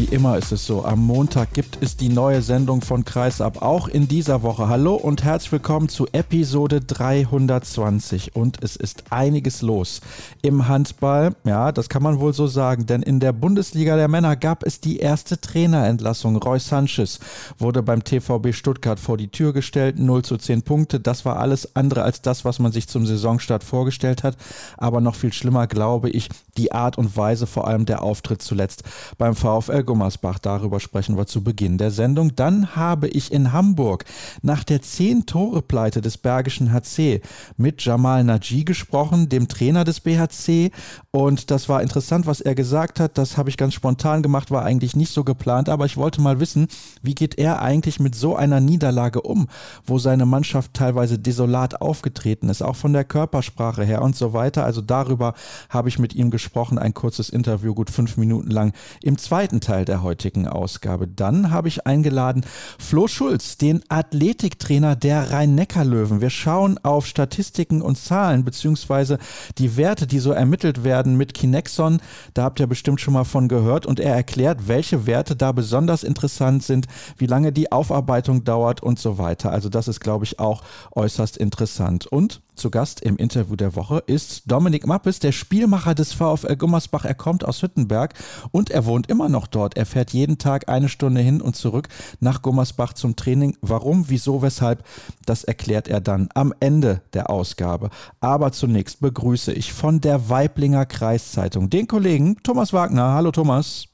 Wie immer ist es so, am Montag gibt es die neue Sendung von Kreisab, auch in dieser Woche. Hallo und herzlich willkommen zu Episode 320 und es ist einiges los im Handball. Ja, das kann man wohl so sagen, denn in der Bundesliga der Männer gab es die erste Trainerentlassung. Roy Sanchez wurde beim TVB Stuttgart vor die Tür gestellt, 0 zu 10 Punkte. Das war alles andere als das, was man sich zum Saisonstart vorgestellt hat. Aber noch viel schlimmer, glaube ich, die Art und Weise, vor allem der Auftritt zuletzt beim VfL Gummersbach. Darüber sprechen wir zu Beginn der Sendung. Dann habe ich in Hamburg nach der 10-Tore-Pleite des Bergischen HC mit Jamal Naji gesprochen, dem Trainer des BHC. Und das war interessant, was er gesagt hat. Das habe ich ganz spontan gemacht, war eigentlich nicht so geplant. Aber ich wollte mal wissen, wie geht er eigentlich mit so einer Niederlage um, wo seine Mannschaft teilweise desolat aufgetreten ist, auch von der Körpersprache her und so weiter. Also darüber habe ich mit ihm gesprochen. Ein kurzes Interview, gut fünf Minuten lang im zweiten Teil der heutigen Ausgabe. Dann habe ich eingeladen Flo Schulz, den Athletiktrainer der Rhein-Neckar-Löwen. Wir schauen auf Statistiken und Zahlen beziehungsweise die Werte, die so ermittelt werden mit Kinexon. Da habt ihr bestimmt schon mal von gehört und er erklärt, welche Werte da besonders interessant sind, wie lange die Aufarbeitung dauert und so weiter. Also das ist, glaube ich, auch äußerst interessant. Und zu Gast im Interview der Woche ist Dominik Mappes, der Spielmacher des VfL Gummersbach. Er kommt aus Hüttenberg und er wohnt immer noch dort. Er fährt jeden Tag eine Stunde hin und zurück nach Gummersbach zum Training. Warum, wieso, weshalb, das erklärt er dann am Ende der Ausgabe. Aber zunächst begrüße ich von der Weiblinger Kreiszeitung den Kollegen Thomas Wagner. Hallo Thomas.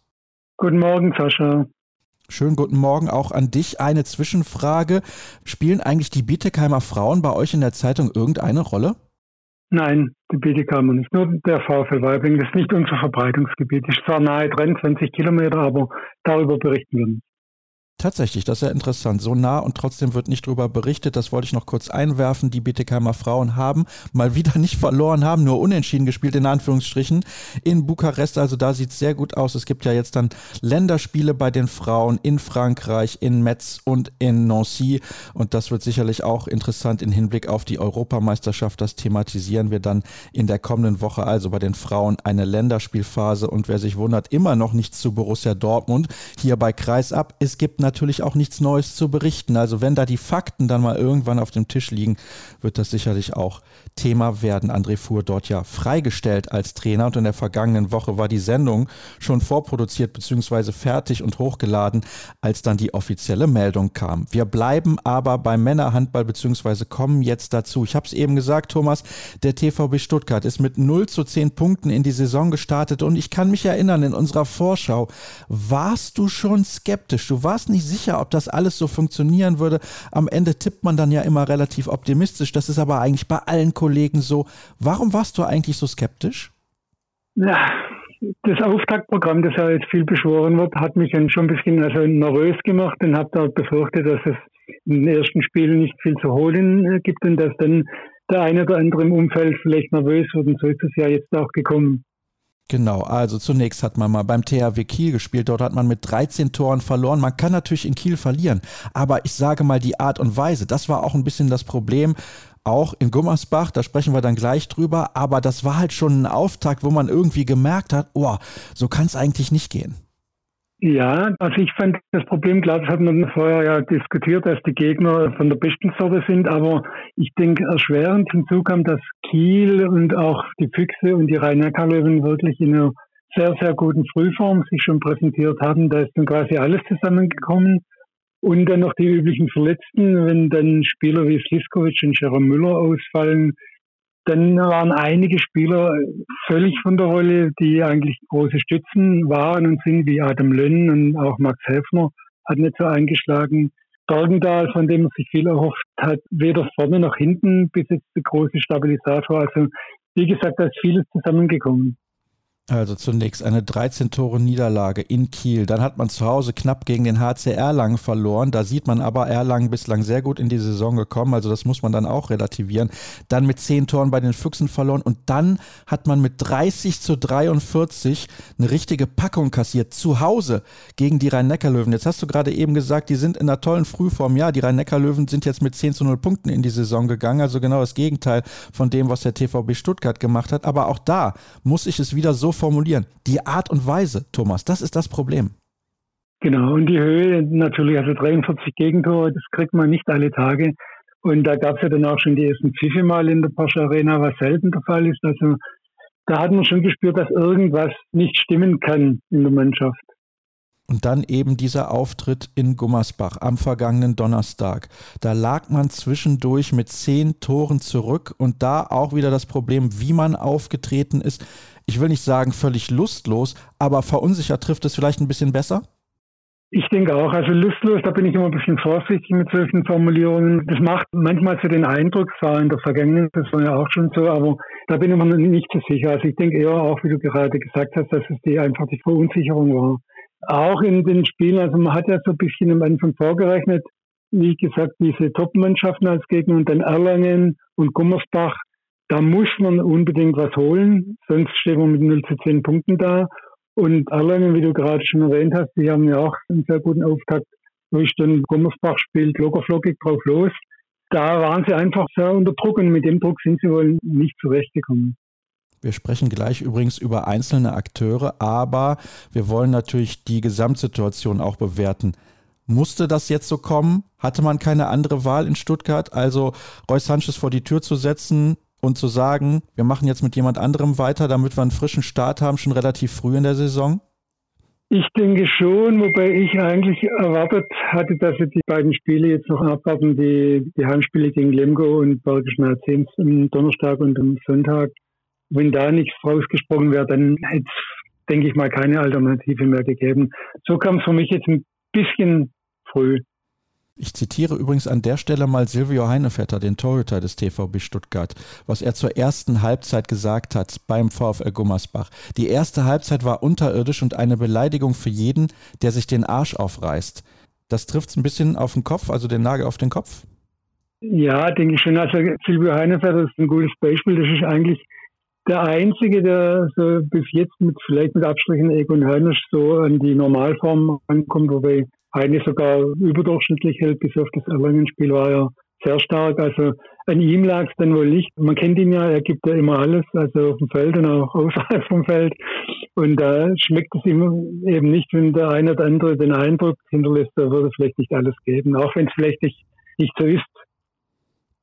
Guten Morgen, Sascha. Schönen guten Morgen auch an dich. Eine Zwischenfrage. Spielen eigentlich die Bieteheimer Frauen bei euch in der Zeitung irgendeine Rolle? Nein, die Bieteheimer nicht. Nur der VfL Weibling. Ist nicht unser Verbreitungsgebiet. Ist zwar nahe dran, 20 Kilometer, aber darüber berichten wir nicht. Tatsächlich, das ist ja interessant. So nah und trotzdem wird nicht darüber berichtet. Das wollte ich noch kurz einwerfen. Die Bietigheimer Frauen haben mal wieder nicht verloren, haben nur unentschieden gespielt, in Anführungsstrichen, in Bukarest. Also da sieht es sehr gut aus. Es gibt ja jetzt dann Länderspiele bei den Frauen in Frankreich, in Metz und in Nancy. Und das wird sicherlich auch interessant im Hinblick auf die Europameisterschaft. Das thematisieren wir dann in der kommenden Woche. Also bei den Frauen eine Länderspielphase. Und wer sich wundert, immer noch nichts zu Borussia Dortmund. Hier bei Kreisab. Es gibt natürlich auch nichts Neues zu berichten. Also wenn da die Fakten dann mal irgendwann auf dem Tisch liegen, wird das sicherlich auch Thema werden. André Fuhr dort ja freigestellt als Trainer und in der vergangenen Woche war die Sendung schon vorproduziert bzw. fertig und hochgeladen, als dann die offizielle Meldung kam. Wir bleiben aber beim Männerhandball bzw. kommen jetzt dazu. Ich habe es eben gesagt, Thomas, der TVB Stuttgart ist mit 0 zu 10 Punkten in die Saison gestartet und ich kann mich erinnern, in unserer Vorschau warst du schon skeptisch. Du warst nicht sicher, ob das alles so funktionieren würde. Am Ende tippt man dann ja immer relativ optimistisch. Das ist aber eigentlich bei allen Kollegen Kollegen so. Warum warst du eigentlich so skeptisch? Ja, das Auftaktprogramm, das ja jetzt viel beschworen wird, hat mich dann schon ein bisschen also nervös gemacht und habe da befürchtet, dass es in den ersten Spielen nicht viel zu holen äh, gibt und dass dann der eine oder andere im Umfeld vielleicht nervös wird. Und so ist es ja jetzt auch gekommen. Genau, also zunächst hat man mal beim THW Kiel gespielt, dort hat man mit 13 Toren verloren. Man kann natürlich in Kiel verlieren, aber ich sage mal die Art und Weise, das war auch ein bisschen das Problem auch in Gummersbach, da sprechen wir dann gleich drüber, aber das war halt schon ein Auftakt, wo man irgendwie gemerkt hat, oh, so kann es eigentlich nicht gehen. Ja, also ich fand das Problem, klar, das hat man vorher ja diskutiert, dass die Gegner von der besten Sorte sind, aber ich denke, erschwerend hinzu kam, dass Kiel und auch die Füchse und die Rhein-Neckar-Löwen wirklich in einer sehr, sehr guten Frühform sich schon präsentiert haben. Da ist dann quasi alles zusammengekommen. Und dann noch die üblichen Verletzten, wenn dann Spieler wie Sliskovic und Jerome Müller ausfallen, dann waren einige Spieler völlig von der Rolle, die eigentlich große Stützen waren und sind, wie Adam Lönn und auch Max Helfner, hat nicht so eingeschlagen. Bergendahl, von dem man sich viel erhofft hat, weder vorne noch hinten der große Stabilisator. Also wie gesagt, da ist vieles zusammengekommen. Also zunächst eine 13-Tore-Niederlage in Kiel. Dann hat man zu Hause knapp gegen den HC Erlangen verloren. Da sieht man aber Erlangen bislang sehr gut in die Saison gekommen. Also das muss man dann auch relativieren. Dann mit 10 Toren bei den Füchsen verloren. Und dann hat man mit 30 zu 43 eine richtige Packung kassiert. Zu Hause gegen die Rhein-Neckar-Löwen. Jetzt hast du gerade eben gesagt, die sind in einer tollen Frühform. Ja, die Rhein-Neckar-Löwen sind jetzt mit 10 zu 0 Punkten in die Saison gegangen. Also genau das Gegenteil von dem, was der TVB Stuttgart gemacht hat. Aber auch da muss ich es wieder so formulieren. Die Art und Weise, Thomas, das ist das Problem. Genau, und die Höhe natürlich, also 43 Gegentore, das kriegt man nicht alle Tage. Und da gab es ja dann auch schon die ersten Pfiffe mal in der Porsche Arena, was selten der Fall ist. Also da hat man schon gespürt, dass irgendwas nicht stimmen kann in der Mannschaft. Und dann eben dieser Auftritt in Gummersbach am vergangenen Donnerstag. Da lag man zwischendurch mit zehn Toren zurück und da auch wieder das Problem, wie man aufgetreten ist ich will nicht sagen völlig lustlos, aber verunsichert trifft es vielleicht ein bisschen besser? Ich denke auch. Also lustlos, da bin ich immer ein bisschen vorsichtig mit solchen Formulierungen. Das macht manchmal so den Eindruck, es war in der Vergangenheit, das war ja auch schon so, aber da bin ich mir nicht so sicher. Also ich denke eher auch, wie du gerade gesagt hast, dass es die einfach die Verunsicherung war. Auch in den Spielen, also man hat ja so ein bisschen am Anfang vorgerechnet, wie gesagt, diese Top-Mannschaften als Gegner und dann Erlangen und Gummersbach da muss man unbedingt was holen, sonst stehen wir mit 0 zu 10 Punkten da. Und Erlangen, wie du gerade schon erwähnt hast, die haben ja auch einen sehr guten Auftakt durch den Gummersbach spielt lockerflockig drauf los. Da waren sie einfach sehr unter Druck und mit dem Druck sind sie wohl nicht zurechtgekommen. Wir sprechen gleich übrigens über einzelne Akteure, aber wir wollen natürlich die Gesamtsituation auch bewerten. Musste das jetzt so kommen? Hatte man keine andere Wahl in Stuttgart? Also Roy Sanchez vor die Tür zu setzen, und zu sagen, wir machen jetzt mit jemand anderem weiter, damit wir einen frischen Start haben, schon relativ früh in der Saison? Ich denke schon, wobei ich eigentlich erwartet hatte, dass wir die beiden Spiele jetzt noch abwarten, die, die Heimspiele gegen Lemgo und Bergisch Mercedes am Donnerstag und am Sonntag. Wenn da nichts rausgesprungen wäre, dann hätte es, denke ich mal, keine Alternative mehr gegeben. So kam es für mich jetzt ein bisschen früh. Ich zitiere übrigens an der Stelle mal Silvio Heinevetter, den Torhüter des TVB Stuttgart, was er zur ersten Halbzeit gesagt hat beim VfL Gummersbach. Die erste Halbzeit war unterirdisch und eine Beleidigung für jeden, der sich den Arsch aufreißt. Das trifft es ein bisschen auf den Kopf, also den Nagel auf den Kopf? Ja, denke ich schon. Also Silvio Heinevetter ist ein gutes Beispiel. Das ist eigentlich der Einzige, der so bis jetzt mit vielleicht mit Abstrichen Egon Hörnisch so an die Normalform ankommt, wobei eine sogar überdurchschnittlich hält, bis auf das Erlangen-Spiel war er sehr stark. Also an ihm lag es dann wohl nicht. Man kennt ihn ja, er gibt ja immer alles, also auf dem Feld und auch außerhalb vom Feld. Und da schmeckt es ihm eben nicht, wenn der eine oder andere den Eindruck hinterlässt, er würde vielleicht nicht alles geben, auch wenn es vielleicht nicht, nicht so ist.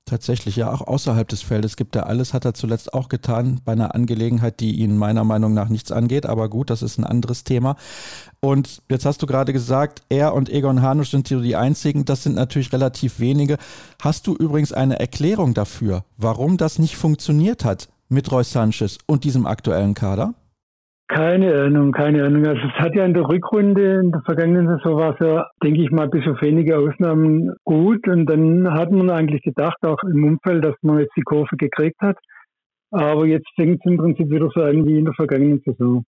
Tatsächlich, ja, auch außerhalb des Feldes gibt er alles, hat er zuletzt auch getan bei einer Angelegenheit, die ihn meiner Meinung nach nichts angeht. Aber gut, das ist ein anderes Thema. Und jetzt hast du gerade gesagt, er und Egon Hanusch sind hier die einzigen. Das sind natürlich relativ wenige. Hast du übrigens eine Erklärung dafür, warum das nicht funktioniert hat mit Roy Sanchez und diesem aktuellen Kader? Keine Ahnung, keine Ahnung. Also es hat ja in der Rückrunde, in der vergangenen Saison war es ja, denke ich mal, bis auf wenige Ausnahmen gut. Und dann hat man eigentlich gedacht, auch im Umfeld, dass man jetzt die Kurve gekriegt hat. Aber jetzt fängt es im Prinzip wieder so an wie in der vergangenen Saison.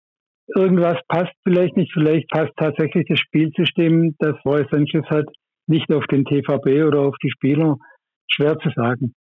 Irgendwas passt vielleicht nicht, vielleicht passt tatsächlich das Spielsystem, das Roy Sanchez hat, nicht auf den TVB oder auf die Spieler. Schwer zu sagen.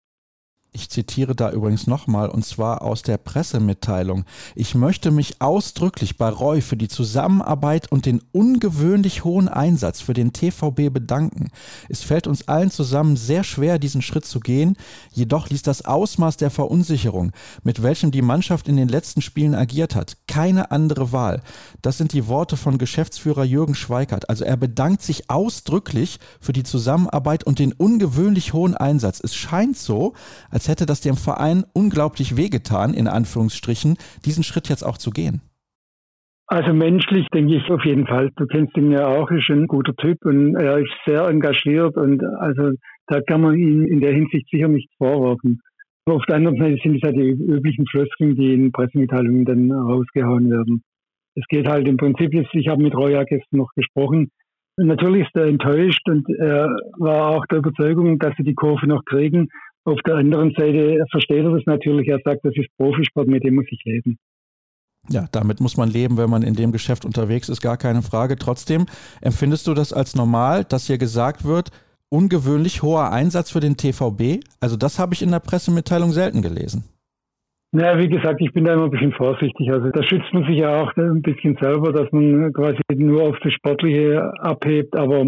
Ich zitiere da übrigens nochmal, und zwar aus der Pressemitteilung. Ich möchte mich ausdrücklich bei Roy für die Zusammenarbeit und den ungewöhnlich hohen Einsatz für den TVB bedanken. Es fällt uns allen zusammen sehr schwer, diesen Schritt zu gehen, jedoch ließ das Ausmaß der Verunsicherung, mit welchem die Mannschaft in den letzten Spielen agiert hat, keine andere Wahl. Das sind die Worte von Geschäftsführer Jürgen Schweikert. Also er bedankt sich ausdrücklich für die Zusammenarbeit und den ungewöhnlich hohen Einsatz. Es scheint so, als als hätte das dem Verein unglaublich wehgetan, in Anführungsstrichen, diesen Schritt jetzt auch zu gehen. Also menschlich denke ich auf jeden Fall. Du kennst ihn ja auch, ist ein guter Typ und er ist sehr engagiert und also da kann man ihm in der Hinsicht sicher nichts vorwerfen. Auf der anderen Seite sind es ja die üblichen Floskeln, die in Pressemitteilungen dann rausgehauen werden. Es geht halt im Prinzip, ich habe mit Roya gestern noch gesprochen, natürlich ist er enttäuscht und er war auch der Überzeugung, dass sie die Kurve noch kriegen. Auf der anderen Seite versteht er das natürlich. Er sagt, das ist Profisport, mit dem muss ich leben. Ja, damit muss man leben, wenn man in dem Geschäft unterwegs ist, gar keine Frage. Trotzdem empfindest du das als normal, dass hier gesagt wird, ungewöhnlich hoher Einsatz für den TVB? Also das habe ich in der Pressemitteilung selten gelesen. Naja, wie gesagt, ich bin da immer ein bisschen vorsichtig. Also da schützt man sich ja auch ein bisschen selber, dass man quasi nur auf das Sportliche abhebt. Aber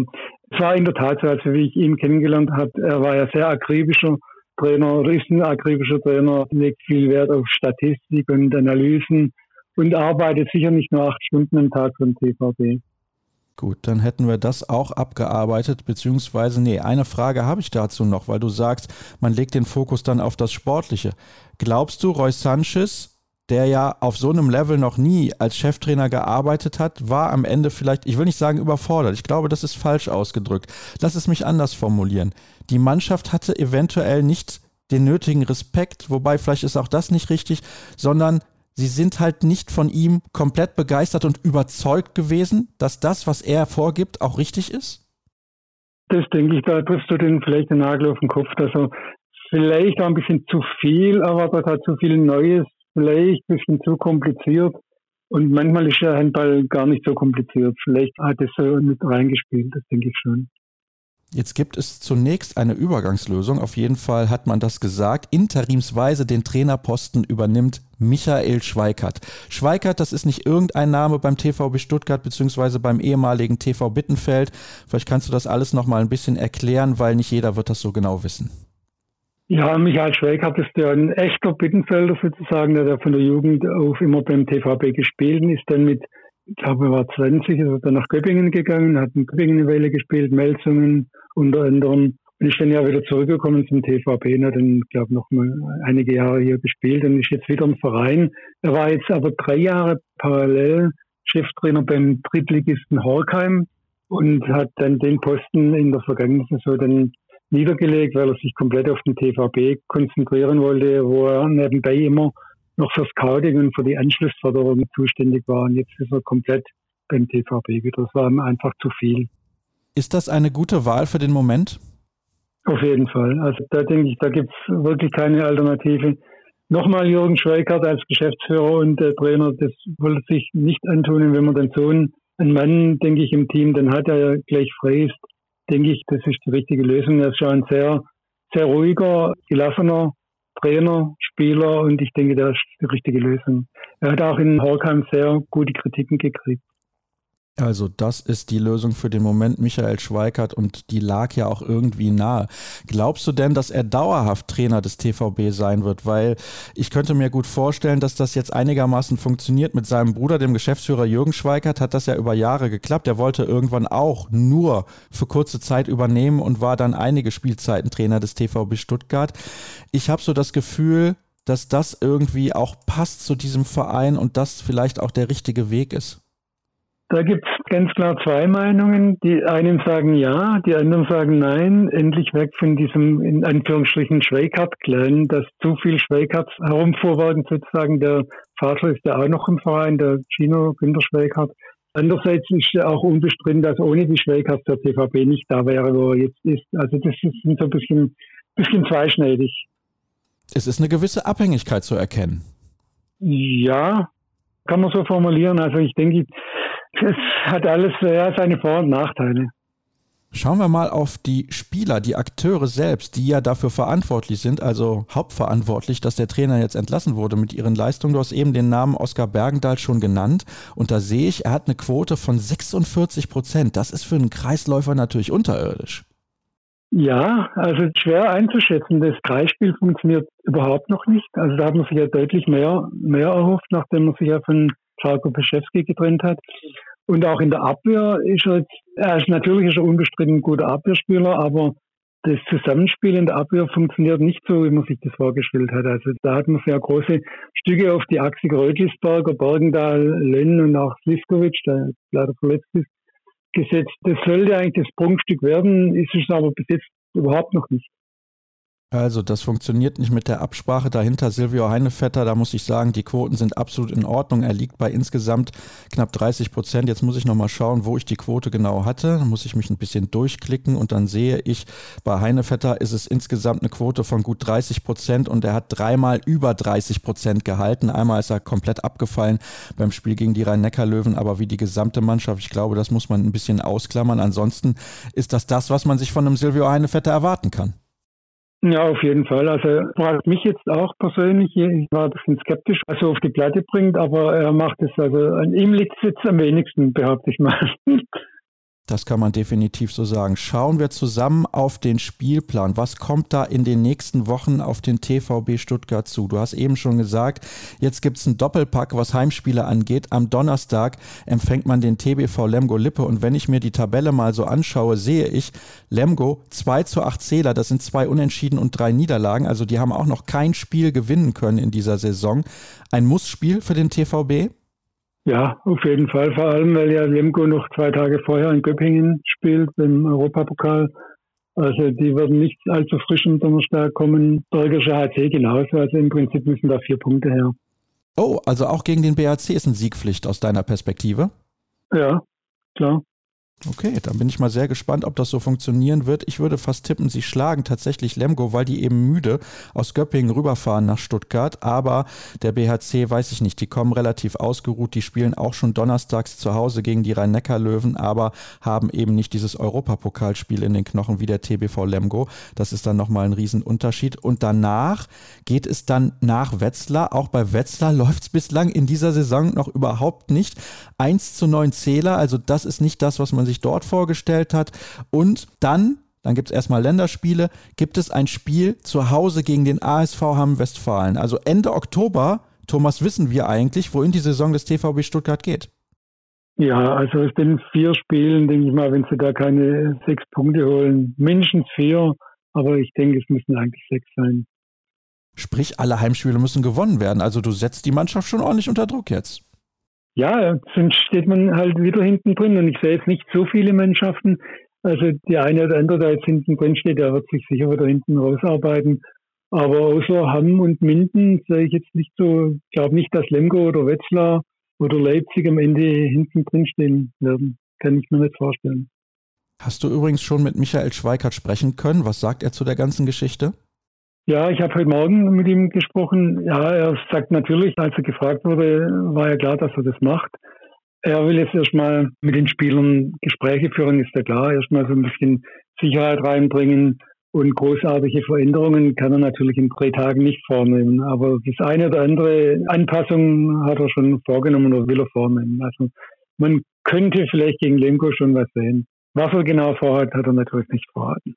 es war in der Tat so, also wie ich ihn kennengelernt habe, er war ja sehr akribischer Trainer oder ist ein akribischer Trainer, legt viel Wert auf Statistik und Analysen und arbeitet sicher nicht nur acht Stunden am Tag für den TVB. Gut, dann hätten wir das auch abgearbeitet, beziehungsweise, nee, eine Frage habe ich dazu noch, weil du sagst, man legt den Fokus dann auf das Sportliche. Glaubst du, Roy Sanchez, der ja auf so einem Level noch nie als Cheftrainer gearbeitet hat, war am Ende vielleicht, ich will nicht sagen überfordert, ich glaube, das ist falsch ausgedrückt. Lass es mich anders formulieren. Die Mannschaft hatte eventuell nicht den nötigen Respekt, wobei vielleicht ist auch das nicht richtig, sondern sie sind halt nicht von ihm komplett begeistert und überzeugt gewesen, dass das, was er vorgibt, auch richtig ist? Das denke ich, da triffst du den vielleicht den Nagel auf den Kopf. Also vielleicht auch ein bisschen zu viel erwartet hat, zu viel Neues, vielleicht ein bisschen zu kompliziert. Und manchmal ist der Handball gar nicht so kompliziert. Vielleicht hat es so mit reingespielt, das denke ich schon. Jetzt gibt es zunächst eine Übergangslösung. Auf jeden Fall hat man das gesagt. Interimsweise den Trainerposten übernimmt Michael Schweikert. Schweikert, das ist nicht irgendein Name beim TVB Stuttgart beziehungsweise beim ehemaligen TV Bittenfeld. Vielleicht kannst du das alles noch mal ein bisschen erklären, weil nicht jeder wird das so genau wissen. Ja, Michael Schweikert ist ja ein echter Bittenfelder sozusagen, der hat von der Jugend auf immer beim TVB gespielt und ist dann mit ich glaube, er war 20, ist dann nach Göppingen gegangen, hat in Göppingen eine Weile gespielt, Melzungen unter anderem. Und ist dann ja wieder zurückgekommen zum TVB und hat dann, glaube noch mal einige Jahre hier gespielt und ist jetzt wieder im Verein. Er war jetzt aber drei Jahre parallel Cheftrainer beim Drittligisten Horkheim und hat dann den Posten in der vergangenen Saison dann niedergelegt, weil er sich komplett auf den TVB konzentrieren wollte, wo er nebenbei immer noch für Scouting und für die Anschlussförderung zuständig war. Und jetzt ist er komplett beim TVB wieder. Das war ihm einfach zu viel. Ist das eine gute Wahl für den Moment? Auf jeden Fall. Also da denke ich, da gibt es wirklich keine Alternative. Nochmal Jürgen Schweikart als Geschäftsführer und äh, Trainer, das wollte sich nicht antun. wenn man dann so einen, einen Mann, denke ich, im Team, dann hat er ja gleich frei ist, denke ich, das ist die richtige Lösung. Er ist schon ein sehr, sehr ruhiger, gelassener Trainer, Spieler und ich denke, das ist die richtige Lösung. Er hat auch in Horkheim sehr gute Kritiken gekriegt. Also das ist die Lösung für den Moment, Michael Schweikert, und die lag ja auch irgendwie nahe. Glaubst du denn, dass er dauerhaft Trainer des TVB sein wird? Weil ich könnte mir gut vorstellen, dass das jetzt einigermaßen funktioniert. Mit seinem Bruder, dem Geschäftsführer Jürgen Schweikert, hat das ja über Jahre geklappt. Er wollte irgendwann auch nur für kurze Zeit übernehmen und war dann einige Spielzeiten Trainer des TVB Stuttgart. Ich habe so das Gefühl, dass das irgendwie auch passt zu diesem Verein und das vielleicht auch der richtige Weg ist. Da gibt es ganz klar zwei Meinungen. Die einen sagen ja, die anderen sagen nein. Endlich weg von diesem, in Anführungsstrichen, Schweikart-Clan, dass zu viel Schweikarts herumvorwagen sozusagen. Der Vater ist ja auch noch im Verein, der Gino Günter Schweikart. Andererseits ist ja auch unbestritten, dass ohne die Schweikarts der TVB nicht da wäre, wo er jetzt ist. Also das ist so ein bisschen, bisschen zweischneidig. Es ist eine gewisse Abhängigkeit zu erkennen. Ja, kann man so formulieren. Also ich denke, es hat alles ja, seine Vor- und Nachteile. Schauen wir mal auf die Spieler, die Akteure selbst, die ja dafür verantwortlich sind, also hauptverantwortlich, dass der Trainer jetzt entlassen wurde mit ihren Leistungen. Du hast eben den Namen Oskar Bergendahl schon genannt und da sehe ich, er hat eine Quote von 46 Prozent. Das ist für einen Kreisläufer natürlich unterirdisch. Ja, also schwer einzuschätzen. Das Kreisspiel funktioniert überhaupt noch nicht. Also da hat man sich ja deutlich mehr, mehr erhofft, nachdem man sich ja von Falko Peschewski getrennt hat. Und auch in der Abwehr ist er jetzt, er ist natürlich ist er unbestritten ein guter Abwehrspieler, aber das Zusammenspiel in der Abwehr funktioniert nicht so, wie man sich das vorgestellt hat. Also da hat man sehr große Stücke auf die Achse Rötlisberger, Bergendahl, Lenn und auch Sliskovic, der leider verletzt ist, gesetzt. Das sollte eigentlich das Prunkstück werden, ist es aber bis jetzt überhaupt noch nicht. Also, das funktioniert nicht mit der Absprache dahinter. Silvio Heinevetter, da muss ich sagen, die Quoten sind absolut in Ordnung. Er liegt bei insgesamt knapp 30 Prozent. Jetzt muss ich nochmal schauen, wo ich die Quote genau hatte. Dann muss ich mich ein bisschen durchklicken und dann sehe ich, bei Heinevetter ist es insgesamt eine Quote von gut 30 Prozent und er hat dreimal über 30 Prozent gehalten. Einmal ist er komplett abgefallen beim Spiel gegen die Rhein-Neckar-Löwen, aber wie die gesamte Mannschaft, ich glaube, das muss man ein bisschen ausklammern. Ansonsten ist das das, was man sich von einem Silvio Heinevetter erwarten kann. Ja, auf jeden Fall. Also fragt mich jetzt auch persönlich, ich war ein bisschen skeptisch, was er auf die Platte bringt, aber er macht es, also an ihm liegt es jetzt am wenigsten, behaupte ich mal. Das kann man definitiv so sagen. Schauen wir zusammen auf den Spielplan. Was kommt da in den nächsten Wochen auf den TVB Stuttgart zu? Du hast eben schon gesagt, jetzt gibt es einen Doppelpack, was Heimspiele angeht. Am Donnerstag empfängt man den TBV Lemgo Lippe. Und wenn ich mir die Tabelle mal so anschaue, sehe ich Lemgo 2 zu 8 Zähler. Das sind zwei Unentschieden und drei Niederlagen. Also die haben auch noch kein Spiel gewinnen können in dieser Saison. Ein Mussspiel für den TVB? Ja, auf jeden Fall. Vor allem, weil ja Lemgo noch zwei Tage vorher in Göppingen spielt, im Europapokal. Also die werden nicht allzu frisch am Donnerstag kommen. Bergische HC genauso. Also im Prinzip müssen da vier Punkte her. Oh, also auch gegen den BAC ist eine Siegpflicht aus deiner Perspektive? Ja, klar. Okay, dann bin ich mal sehr gespannt, ob das so funktionieren wird. Ich würde fast tippen, sie schlagen tatsächlich Lemgo, weil die eben müde aus Göppingen rüberfahren nach Stuttgart. Aber der BHC weiß ich nicht, die kommen relativ ausgeruht. Die spielen auch schon donnerstags zu Hause gegen die Rhein-Neckar-Löwen, aber haben eben nicht dieses Europapokalspiel in den Knochen wie der TBV Lemgo. Das ist dann nochmal ein Riesenunterschied. Und danach geht es dann nach Wetzlar. Auch bei Wetzlar läuft es bislang in dieser Saison noch überhaupt nicht. 1 zu 9 Zähler, also das ist nicht das, was man sich dort vorgestellt hat. Und dann dann gibt es erstmal Länderspiele, gibt es ein Spiel zu Hause gegen den ASV Hamm Westfalen. Also Ende Oktober, Thomas, wissen wir eigentlich, wohin die Saison des TVB Stuttgart geht. Ja, also aus den vier Spielen, denke ich mal, wenn sie da keine sechs Punkte holen, mindestens vier, aber ich denke, es müssen eigentlich sechs sein. Sprich, alle Heimspiele müssen gewonnen werden. Also du setzt die Mannschaft schon ordentlich unter Druck jetzt. Ja, sonst steht man halt wieder hinten drin und ich sehe jetzt nicht so viele Mannschaften. Also die eine oder andere, der jetzt hinten drin steht, der wird sich sicher wieder hinten rausarbeiten. Aber außer Hamm und Minden sehe ich jetzt nicht so, ich glaube nicht, dass Lemgo oder Wetzlar oder Leipzig am Ende hinten drin stehen werden. Kann ich mir nicht vorstellen. Hast du übrigens schon mit Michael Schweikert sprechen können? Was sagt er zu der ganzen Geschichte? Ja, ich habe heute Morgen mit ihm gesprochen. Ja, er sagt natürlich, als er gefragt wurde, war ja klar, dass er das macht. Er will jetzt erstmal mit den Spielern Gespräche führen, ist ja klar. Erstmal so ein bisschen Sicherheit reinbringen und großartige Veränderungen kann er natürlich in drei Tagen nicht vornehmen. Aber das eine oder andere Anpassung hat er schon vorgenommen oder will er vornehmen. Also man könnte vielleicht gegen Lemko schon was sehen. Was er genau vorhat, hat er natürlich nicht verraten.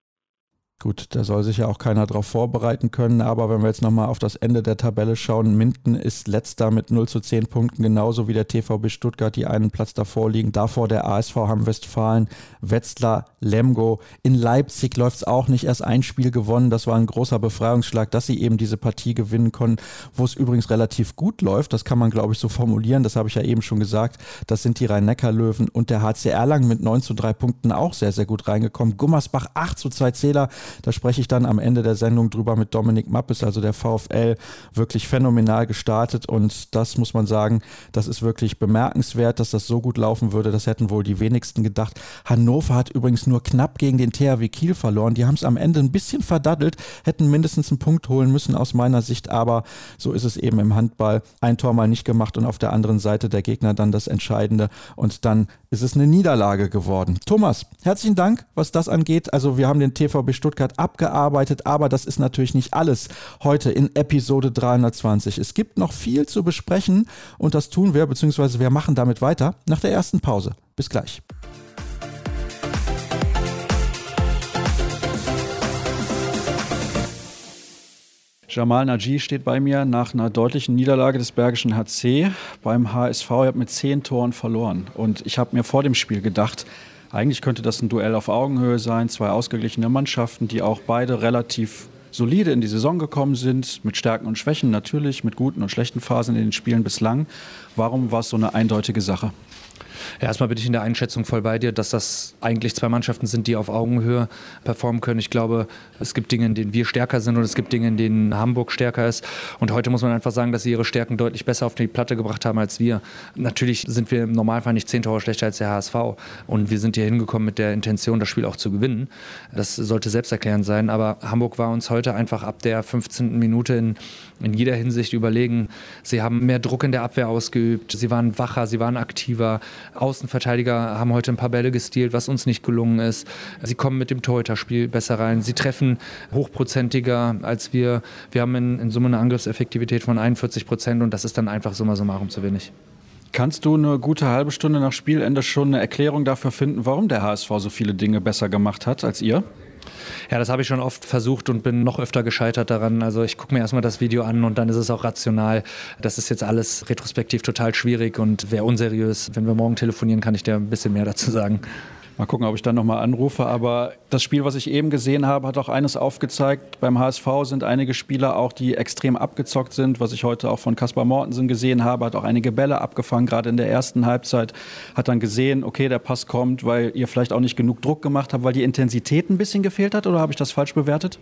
Gut, da soll sich ja auch keiner darauf vorbereiten können, aber wenn wir jetzt nochmal auf das Ende der Tabelle schauen, Minden ist letzter mit 0 zu 10 Punkten, genauso wie der TVB Stuttgart, die einen Platz davor liegen. Davor der ASV Hamm-Westfalen, Wetzlar, Lemgo. In Leipzig läuft es auch nicht erst ein Spiel gewonnen. Das war ein großer Befreiungsschlag, dass sie eben diese Partie gewinnen konnten, wo es übrigens relativ gut läuft. Das kann man, glaube ich, so formulieren. Das habe ich ja eben schon gesagt. Das sind die Rhein-Neckar-Löwen und der HC Erlangen mit 9 zu 3 Punkten auch sehr, sehr gut reingekommen. Gummersbach 8 zu 2 Zähler. Da spreche ich dann am Ende der Sendung drüber mit Dominik Mappes, also der VfL, wirklich phänomenal gestartet und das muss man sagen, das ist wirklich bemerkenswert, dass das so gut laufen würde. Das hätten wohl die wenigsten gedacht. Hannover hat übrigens nur knapp gegen den THW Kiel verloren. Die haben es am Ende ein bisschen verdaddelt, hätten mindestens einen Punkt holen müssen aus meiner Sicht, aber so ist es eben im Handball. Ein Tor mal nicht gemacht und auf der anderen Seite der Gegner dann das Entscheidende und dann ist es eine Niederlage geworden. Thomas, herzlichen Dank, was das angeht. Also wir haben den TVB Stuttgart abgearbeitet, aber das ist natürlich nicht alles heute in Episode 320. Es gibt noch viel zu besprechen und das tun wir, beziehungsweise wir machen damit weiter nach der ersten Pause. Bis gleich. Jamal Naji steht bei mir nach einer deutlichen Niederlage des Bergischen HC beim HSV. Ich habe mit zehn Toren verloren. Und ich habe mir vor dem Spiel gedacht, eigentlich könnte das ein Duell auf Augenhöhe sein, zwei ausgeglichene Mannschaften, die auch beide relativ solide in die Saison gekommen sind, mit Stärken und Schwächen natürlich, mit guten und schlechten Phasen in den Spielen bislang. Warum war es so eine eindeutige Sache? Ja, erstmal bin ich in der Einschätzung voll bei dir, dass das eigentlich zwei Mannschaften sind, die auf Augenhöhe performen können. Ich glaube, es gibt Dinge, in denen wir stärker sind und es gibt Dinge, in denen Hamburg stärker ist. Und heute muss man einfach sagen, dass sie ihre Stärken deutlich besser auf die Platte gebracht haben als wir. Natürlich sind wir im Normalfall nicht zehn Tore schlechter als der HSV und wir sind hier hingekommen mit der Intention, das Spiel auch zu gewinnen. Das sollte selbsterklärend sein, aber Hamburg war uns heute einfach ab der 15. Minute in, in jeder Hinsicht überlegen. Sie haben mehr Druck in der Abwehr ausgeübt, sie waren wacher, sie waren aktiver. Außenverteidiger haben heute ein paar Bälle gestealt, was uns nicht gelungen ist. Sie kommen mit dem Torhüterspiel besser rein. Sie treffen hochprozentiger als wir. Wir haben in, in Summe eine Angriffseffektivität von 41 Prozent und das ist dann einfach summa summarum zu wenig. Kannst du eine gute halbe Stunde nach Spielende schon eine Erklärung dafür finden, warum der HSV so viele Dinge besser gemacht hat als ihr? Ja, das habe ich schon oft versucht und bin noch öfter gescheitert daran. Also ich gucke mir erstmal das Video an und dann ist es auch rational. Das ist jetzt alles retrospektiv total schwierig und wäre unseriös. Wenn wir morgen telefonieren, kann ich dir ein bisschen mehr dazu sagen. Mal gucken, ob ich dann nochmal anrufe. Aber das Spiel, was ich eben gesehen habe, hat auch eines aufgezeigt. Beim HSV sind einige Spieler auch, die extrem abgezockt sind. Was ich heute auch von Kaspar Mortensen gesehen habe, hat auch einige Bälle abgefangen, gerade in der ersten Halbzeit. Hat dann gesehen, okay, der Pass kommt, weil ihr vielleicht auch nicht genug Druck gemacht habt, weil die Intensität ein bisschen gefehlt hat. Oder habe ich das falsch bewertet?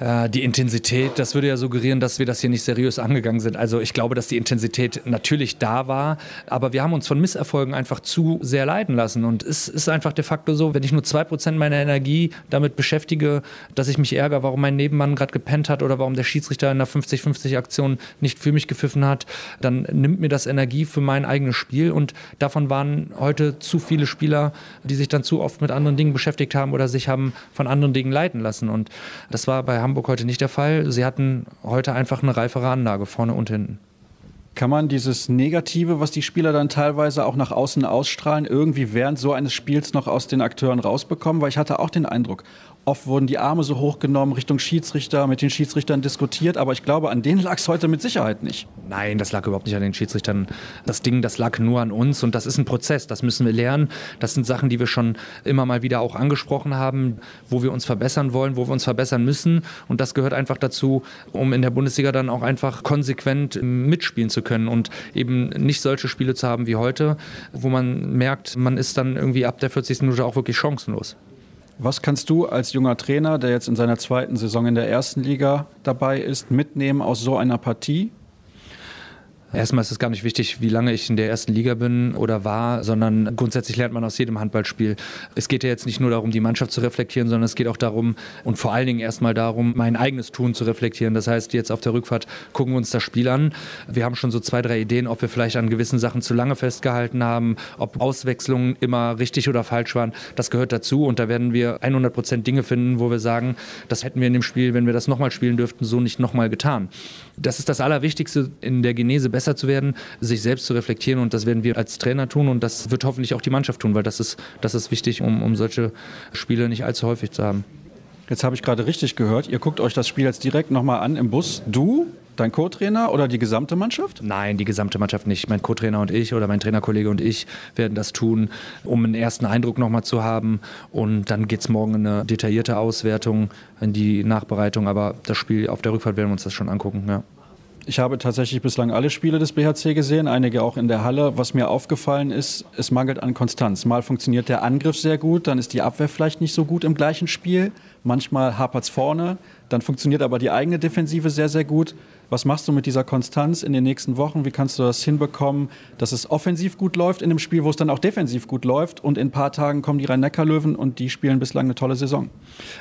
Äh, die Intensität, das würde ja suggerieren, dass wir das hier nicht seriös angegangen sind. Also ich glaube, dass die Intensität natürlich da war, aber wir haben uns von Misserfolgen einfach zu sehr leiden lassen. Und es ist einfach de facto so, wenn ich nur zwei Prozent meiner Energie damit beschäftige, dass ich mich ärgere, warum mein Nebenmann gerade gepennt hat oder warum der Schiedsrichter in der 50-50-Aktion nicht für mich gepfiffen hat, dann nimmt mir das Energie für mein eigenes Spiel. Und davon waren heute zu viele Spieler, die sich dann zu oft mit anderen Dingen beschäftigt haben oder sich haben von anderen Dingen leiten lassen. Und das war bei Hamburg heute nicht der Fall. Sie hatten heute einfach eine reifere Anlage vorne und hinten. Kann man dieses Negative, was die Spieler dann teilweise auch nach außen ausstrahlen, irgendwie während so eines Spiels noch aus den Akteuren rausbekommen? Weil ich hatte auch den Eindruck, Oft wurden die Arme so hochgenommen Richtung Schiedsrichter, mit den Schiedsrichtern diskutiert, aber ich glaube, an denen lag es heute mit Sicherheit nicht. Nein, das lag überhaupt nicht an den Schiedsrichtern. Das Ding, das lag nur an uns und das ist ein Prozess, das müssen wir lernen. Das sind Sachen, die wir schon immer mal wieder auch angesprochen haben, wo wir uns verbessern wollen, wo wir uns verbessern müssen und das gehört einfach dazu, um in der Bundesliga dann auch einfach konsequent mitspielen zu können und eben nicht solche Spiele zu haben wie heute, wo man merkt, man ist dann irgendwie ab der 40. Minute auch wirklich chancenlos. Was kannst du als junger Trainer, der jetzt in seiner zweiten Saison in der ersten Liga dabei ist, mitnehmen aus so einer Partie? Erstmal ist es gar nicht wichtig, wie lange ich in der ersten Liga bin oder war, sondern grundsätzlich lernt man aus jedem Handballspiel. Es geht ja jetzt nicht nur darum, die Mannschaft zu reflektieren, sondern es geht auch darum und vor allen Dingen erstmal darum, mein eigenes Tun zu reflektieren. Das heißt, jetzt auf der Rückfahrt gucken wir uns das Spiel an. Wir haben schon so zwei, drei Ideen, ob wir vielleicht an gewissen Sachen zu lange festgehalten haben, ob Auswechslungen immer richtig oder falsch waren. Das gehört dazu und da werden wir 100 Prozent Dinge finden, wo wir sagen, das hätten wir in dem Spiel, wenn wir das nochmal spielen dürften, so nicht nochmal getan. Das ist das Allerwichtigste in der Genese besser zu werden, sich selbst zu reflektieren und das werden wir als Trainer tun und das wird hoffentlich auch die Mannschaft tun, weil das ist, das ist wichtig, um, um solche Spiele nicht allzu häufig zu haben. Jetzt habe ich gerade richtig gehört, ihr guckt euch das Spiel jetzt direkt nochmal an im Bus. Du, dein Co-Trainer oder die gesamte Mannschaft? Nein, die gesamte Mannschaft nicht. Mein Co-Trainer und ich oder mein Trainerkollege und ich werden das tun, um einen ersten Eindruck nochmal zu haben. Und dann geht es morgen in eine detaillierte Auswertung, in die Nachbereitung. Aber das Spiel auf der Rückfahrt werden wir uns das schon angucken. Ja. Ich habe tatsächlich bislang alle Spiele des BHC gesehen, einige auch in der Halle. Was mir aufgefallen ist, es mangelt an Konstanz. Mal funktioniert der Angriff sehr gut, dann ist die Abwehr vielleicht nicht so gut im gleichen Spiel. Manchmal hapert es vorne, dann funktioniert aber die eigene Defensive sehr, sehr gut. Was machst du mit dieser Konstanz in den nächsten Wochen? Wie kannst du das hinbekommen, dass es offensiv gut läuft in einem Spiel, wo es dann auch defensiv gut läuft? Und in ein paar Tagen kommen die Rhein-Neckar-Löwen und die spielen bislang eine tolle Saison.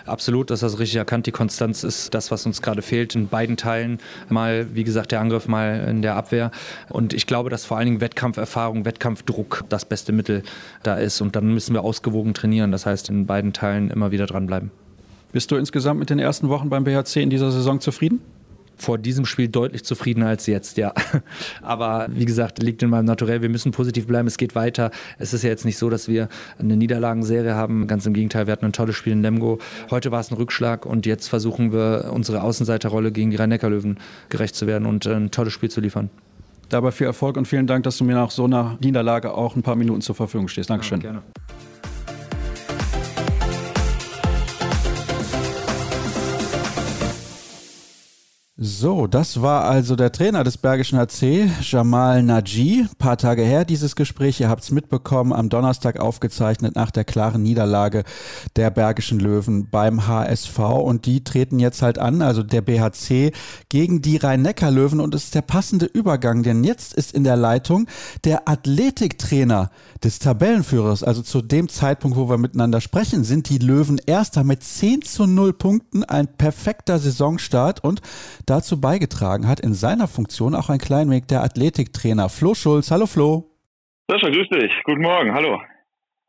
Absolut, das hast du richtig erkannt. Die Konstanz ist das, was uns gerade fehlt in beiden Teilen. Mal, wie gesagt, der Angriff, mal in der Abwehr. Und ich glaube, dass vor allen Dingen Wettkampferfahrung, Wettkampfdruck das beste Mittel da ist. Und dann müssen wir ausgewogen trainieren. Das heißt, in beiden Teilen immer wieder dranbleiben. Bist du insgesamt mit den ersten Wochen beim BHC in dieser Saison zufrieden? Vor diesem Spiel deutlich zufriedener als jetzt, ja. Aber wie gesagt, liegt in meinem Naturell. Wir müssen positiv bleiben. Es geht weiter. Es ist ja jetzt nicht so, dass wir eine Niederlagenserie haben. Ganz im Gegenteil, wir hatten ein tolles Spiel in Lemgo. Heute war es ein Rückschlag und jetzt versuchen wir, unsere Außenseiterrolle gegen die Rhein-Neckar-Löwen gerecht zu werden und ein tolles Spiel zu liefern. Dabei viel Erfolg und vielen Dank, dass du mir nach so einer Niederlage auch ein paar Minuten zur Verfügung stehst. Dankeschön. Ja, gerne. So, das war also der Trainer des Bergischen HC, Jamal Naji. Ein paar Tage her dieses Gespräch. Ihr habt es mitbekommen, am Donnerstag aufgezeichnet nach der klaren Niederlage der Bergischen Löwen beim HSV. Und die treten jetzt halt an, also der BHC gegen die Rhein-Neckar-Löwen. Und es ist der passende Übergang, denn jetzt ist in der Leitung der Athletiktrainer des Tabellenführers. Also zu dem Zeitpunkt, wo wir miteinander sprechen, sind die Löwen erster mit 10 zu 0 Punkten. Ein perfekter Saisonstart und Dazu beigetragen hat in seiner Funktion auch ein klein wenig der Athletiktrainer Flo Schulz. Hallo Flo. Sascha, grüß dich. Guten Morgen. Hallo.